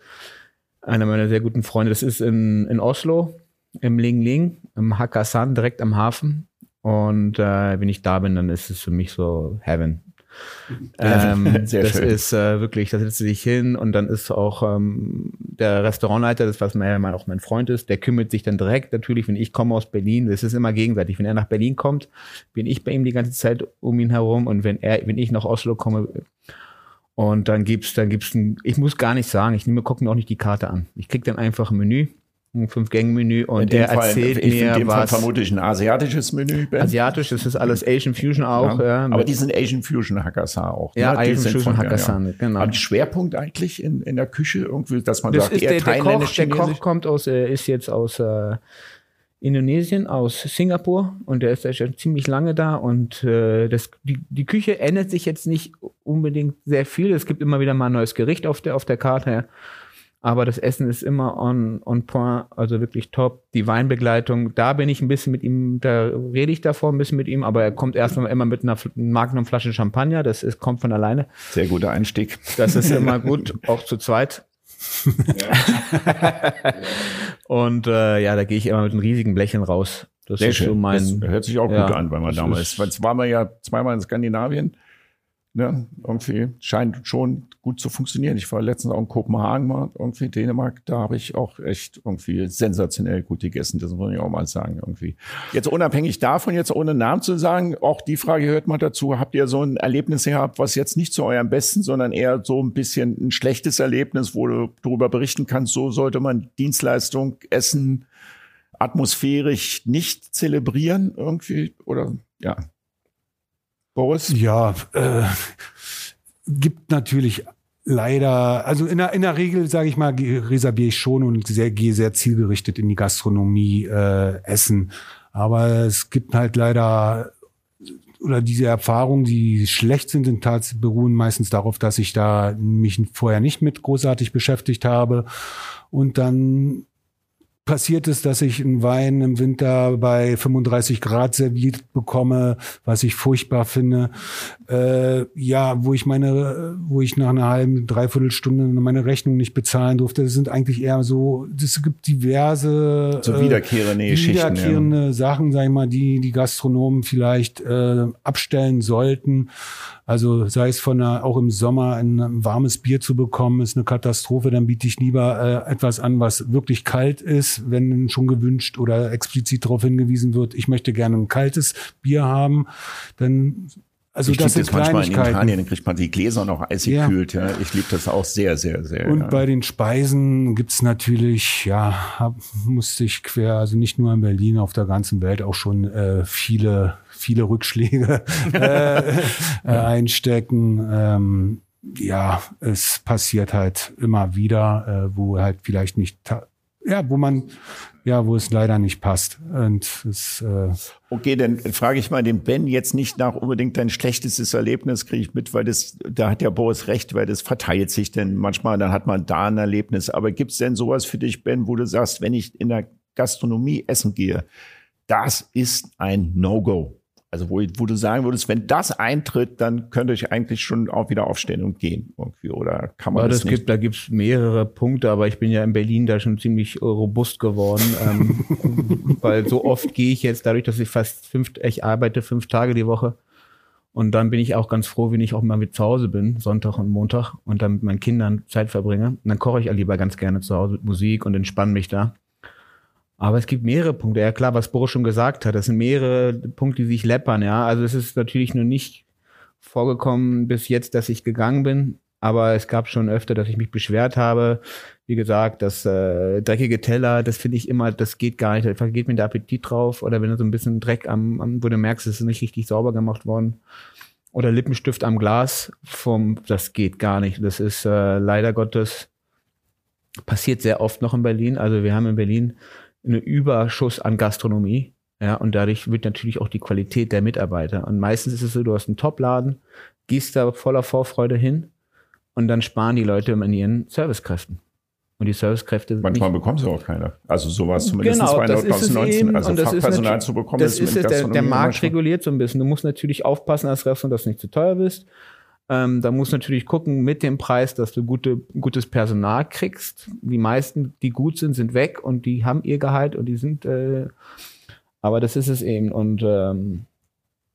einer meiner sehr guten Freunde. Das ist in, in Oslo im Ling Ling, im Hakkasan, direkt am Hafen. Und äh, wenn ich da bin, dann ist es für mich so Heaven. ähm, Sehr das schön. ist äh, wirklich, da setzt du dich hin und dann ist auch ähm, der Restaurantleiter, das was mir auch mein Freund ist, der kümmert sich dann direkt natürlich, wenn ich komme aus Berlin, das ist immer gegenseitig. Wenn er nach Berlin kommt, bin ich bei ihm die ganze Zeit um ihn herum und wenn er, wenn ich nach Oslo komme, und dann gibt's, dann gibt's ein, ich muss gar nicht sagen, ich nehme, gucke mir auch nicht die Karte an. Ich krieg dann einfach ein Menü ein Fünf-Gänge-Menü und der Fall, erzählt ich mir in dem was. Fall vermutlich ein asiatisches Menü. Ben. Asiatisch, das ist alles Asian Fusion auch. Ja. Ja, aber die sind Asian Fusion Hakkasan auch. Ja, ne? Asian Fusion Hakkasan, ja. genau. Aber Schwerpunkt eigentlich in, in der Küche irgendwie, dass man das sagt, ist eher der, der Koch, der Koch kommt aus, äh, ist jetzt aus äh, Indonesien, aus Singapur und der ist ja schon ziemlich lange da und äh, das, die, die Küche ändert sich jetzt nicht unbedingt sehr viel. Es gibt immer wieder mal ein neues Gericht auf der, auf der Karte. Aber das Essen ist immer on, on point, also wirklich top. Die Weinbegleitung, da bin ich ein bisschen mit ihm, da rede ich davor ein bisschen mit ihm, aber er kommt erstmal immer mit einer Magnum-Flasche Champagner, das ist, kommt von alleine. Sehr guter Einstieg. Das ist immer gut, auch zu zweit. und äh, ja, da gehe ich immer mit einem riesigen Blecheln raus. Das Sehr ist schön. so mein. Das hört sich auch ja, gut an, weil man damals, jetzt waren wir ja zweimal in Skandinavien ne, irgendwie scheint schon gut zu funktionieren. Ich war letztens auch in Kopenhagen mal, irgendwie Dänemark, da habe ich auch echt irgendwie sensationell gut gegessen, das muss ich auch mal sagen irgendwie. Jetzt unabhängig davon, jetzt ohne Namen zu sagen, auch die Frage hört mal dazu, habt ihr so ein Erlebnis gehabt, was jetzt nicht zu eurem Besten, sondern eher so ein bisschen ein schlechtes Erlebnis, wo du darüber berichten kannst, so sollte man Dienstleistung, Essen, atmosphärisch nicht zelebrieren irgendwie oder ja. Boris? Ja, äh, gibt natürlich leider, also in der, in der Regel, sage ich mal, reserviere ich schon und sehr, gehe sehr zielgerichtet in die Gastronomie äh, essen. Aber es gibt halt leider oder diese Erfahrungen, die schlecht sind, sind tatsächlich beruhen meistens darauf, dass ich da mich vorher nicht mit großartig beschäftigt habe und dann passiert es, dass ich einen Wein im Winter bei 35 Grad serviert bekomme, was ich furchtbar finde. Äh, ja, wo ich meine, wo ich nach einer halben, dreiviertel Stunde meine Rechnung nicht bezahlen durfte. Das sind eigentlich eher so, es gibt diverse so wiederkehrende, äh, wiederkehrende ja. Sachen, sag ich mal, die die Gastronomen vielleicht äh, abstellen sollten. Also sei es von einer, auch im Sommer ein, warmes Bier zu bekommen, ist eine Katastrophe. Dann biete ich lieber äh, etwas an, was wirklich kalt ist, wenn schon gewünscht oder explizit darauf hingewiesen wird, ich möchte gerne ein kaltes Bier haben. Dann also ich das sind das manchmal in Italien, dann kriegt man die Gläser noch eisig ja. kühlt. Ja. Ich liebe das auch sehr, sehr, sehr. Und ja. bei den Speisen gibt's natürlich, ja, hab, musste ich quer, also nicht nur in Berlin, auf der ganzen Welt auch schon äh, viele viele Rückschläge äh, äh, einstecken. Ähm, ja, es passiert halt immer wieder, äh, wo halt vielleicht nicht, ja, wo man, ja, wo es leider nicht passt. Und es, äh okay, dann frage ich mal den Ben jetzt nicht nach unbedingt dein schlechtestes Erlebnis, kriege ich mit, weil das, da hat ja Boris recht, weil das verteilt sich denn manchmal, dann hat man da ein Erlebnis. Aber gibt's denn sowas für dich, Ben, wo du sagst, wenn ich in der Gastronomie essen gehe, das ist ein No-Go? Also wo, wo du sagen würdest, wenn das eintritt, dann könnte ich eigentlich schon auch wieder aufstehen und gehen irgendwie oder kann man ja, das, das gibt, Da gibt's mehrere Punkte, aber ich bin ja in Berlin da schon ziemlich robust geworden, ähm, weil so oft gehe ich jetzt dadurch, dass ich fast fünf, ich arbeite fünf Tage die Woche und dann bin ich auch ganz froh, wenn ich auch mal mit zu Hause bin, Sonntag und Montag und dann mit meinen Kindern Zeit verbringe. Und dann koche ich ja lieber ganz gerne zu Hause mit Musik und entspanne mich da. Aber es gibt mehrere Punkte. Ja klar, was Boris schon gesagt hat, das sind mehrere Punkte, die sich läppern. Ja, also es ist natürlich nur nicht vorgekommen bis jetzt, dass ich gegangen bin. Aber es gab schon öfter, dass ich mich beschwert habe. Wie gesagt, das äh, dreckige Teller, das finde ich immer, das geht gar nicht. Da vergeht mir der Appetit drauf. Oder wenn du so ein bisschen Dreck am, am wo du merkst, es ist nicht richtig sauber gemacht worden. Oder Lippenstift am Glas vom, das geht gar nicht. Das ist äh, leider Gottes passiert sehr oft noch in Berlin. Also wir haben in Berlin einen Überschuss an Gastronomie. Ja, und dadurch wird natürlich auch die Qualität der Mitarbeiter. Und meistens ist es so, du hast einen Topladen, gehst da voller Vorfreude hin und dann sparen die Leute an ihren Servicekräften. Und die Servicekräfte. Manchmal bekommen sie auch keine. Also sowas zumindest genau, 2019. Also Fachpersonal zu bekommen, das ist, ist der, der Markt reguliert so ein bisschen. Du musst natürlich aufpassen als Restaurant, dass du nicht zu teuer bist. Ähm, da musst du natürlich gucken mit dem Preis, dass du gute, gutes Personal kriegst. Die meisten, die gut sind, sind weg und die haben ihr Gehalt und die sind, äh, aber das ist es eben. Und ähm,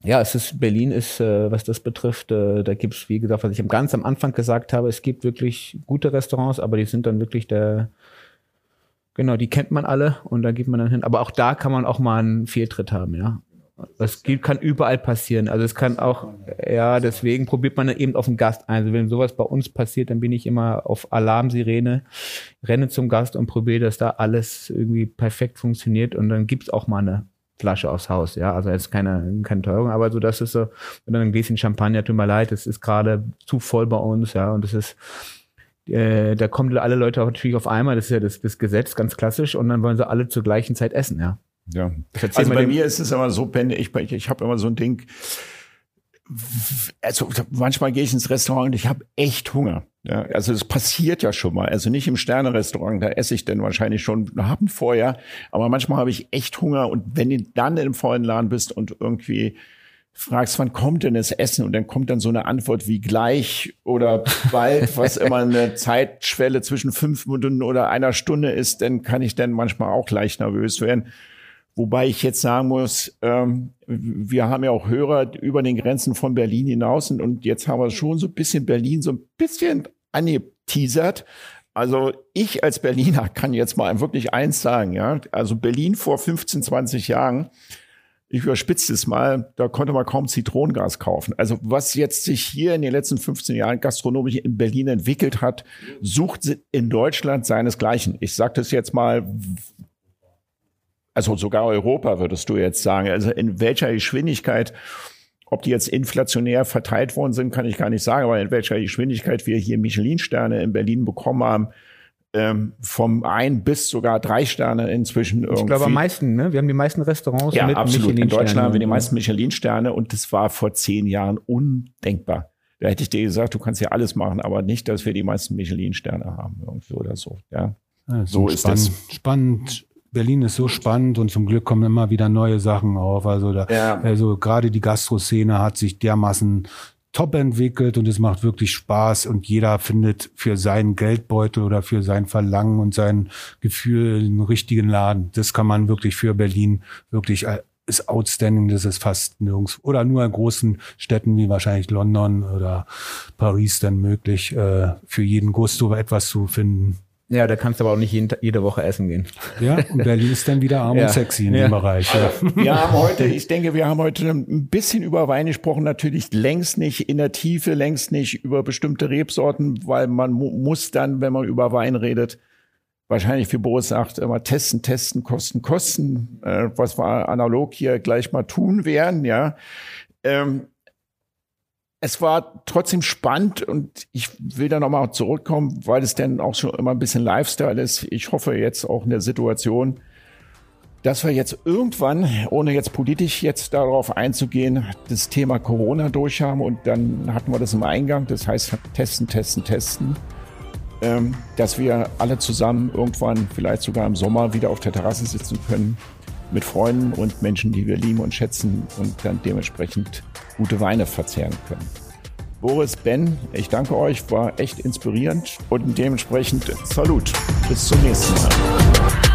ja, es ist, Berlin ist, äh, was das betrifft, äh, da gibt es, wie gesagt, was ich ganz am Anfang gesagt habe, es gibt wirklich gute Restaurants, aber die sind dann wirklich der, genau, die kennt man alle und da geht man dann hin. Aber auch da kann man auch mal einen Fehltritt haben, ja. Das kann überall passieren. Also es kann auch, ja, deswegen probiert man eben auf den Gast ein. Also wenn sowas bei uns passiert, dann bin ich immer auf Alarmsirene, renne zum Gast und probiere, dass da alles irgendwie perfekt funktioniert und dann gibt's auch mal eine Flasche aufs Haus, ja, also jetzt keine, keine Teuerung, aber so, das ist so, und dann ein Gläschen Champagner, tut mir leid, das ist gerade zu voll bei uns, ja, und das ist, äh, da kommen alle Leute natürlich auf einmal, das ist ja das, das Gesetz, ganz klassisch, und dann wollen sie alle zur gleichen Zeit essen, ja. Ja. Also bei mir ist es immer so, Ben, ich, ich, ich habe immer so ein Ding, also manchmal gehe ich ins Restaurant und ich habe echt Hunger. Ja, also das passiert ja schon mal. Also nicht im Sterne-Restaurant, da esse ich dann wahrscheinlich schon Abend vorher. Aber manchmal habe ich echt Hunger und wenn du dann im vollen Laden bist und irgendwie fragst, wann kommt denn das Essen? Und dann kommt dann so eine Antwort wie gleich oder bald, was immer eine Zeitschwelle zwischen fünf Minuten oder einer Stunde ist, dann kann ich dann manchmal auch leicht nervös werden. Wobei ich jetzt sagen muss, ähm, wir haben ja auch Hörer über den Grenzen von Berlin hinaus und, und jetzt haben wir schon so ein bisschen Berlin so ein bisschen angeteasert. Also ich als Berliner kann jetzt mal wirklich eins sagen, ja. Also Berlin vor 15, 20 Jahren, ich überspitze es mal, da konnte man kaum Zitronengas kaufen. Also was jetzt sich hier in den letzten 15 Jahren gastronomisch in Berlin entwickelt hat, sucht in Deutschland seinesgleichen. Ich sage das jetzt mal also sogar Europa würdest du jetzt sagen, also in welcher Geschwindigkeit, ob die jetzt inflationär verteilt worden sind, kann ich gar nicht sagen, aber in welcher Geschwindigkeit wir hier Michelin-Sterne in Berlin bekommen haben, ähm, vom ein bis sogar drei Sterne inzwischen irgendwie. Ich glaube am meisten, ne? Wir haben die meisten Restaurants ja, mit absolut. In Deutschland haben wir die meisten Michelin-Sterne und das war vor zehn Jahren undenkbar. Da hätte ich dir gesagt, du kannst ja alles machen, aber nicht, dass wir die meisten Michelin-Sterne haben irgendwie oder so. Ja, ja so ist spannend, das. Spannend. Berlin ist so spannend und zum Glück kommen immer wieder neue Sachen auf. Also da, ja. also gerade die Gastroszene hat sich dermaßen top entwickelt und es macht wirklich Spaß und jeder findet für seinen Geldbeutel oder für sein Verlangen und sein Gefühl einen richtigen Laden. Das kann man wirklich für Berlin wirklich äh, ist outstanding, das ist fast nirgends oder nur in großen Städten wie wahrscheinlich London oder Paris dann möglich, äh, für jeden Gusto etwas zu finden. Ja, da kannst du aber auch nicht jeden, jede Woche essen gehen. Ja, und Berlin ist dann wieder arm ja. und sexy in ja. dem Bereich. Ja. Wir haben heute, ich denke, wir haben heute ein bisschen über Wein gesprochen, natürlich längst nicht in der Tiefe, längst nicht über bestimmte Rebsorten, weil man mu muss dann, wenn man über Wein redet, wahrscheinlich wie Boris sagt, immer testen, testen, kosten, kosten, äh, was wir analog hier gleich mal tun werden, ja. Ähm, es war trotzdem spannend und ich will da nochmal zurückkommen, weil es dann auch schon immer ein bisschen Lifestyle ist. Ich hoffe jetzt auch in der Situation, dass wir jetzt irgendwann, ohne jetzt politisch jetzt darauf einzugehen, das Thema Corona durchhaben und dann hatten wir das im Eingang, das heißt testen, testen, testen, ähm, dass wir alle zusammen irgendwann, vielleicht sogar im Sommer, wieder auf der Terrasse sitzen können mit Freunden und Menschen, die wir lieben und schätzen und dann dementsprechend gute Weine verzehren können. Boris, Ben, ich danke euch, war echt inspirierend und dementsprechend Salut. Bis zum nächsten Mal.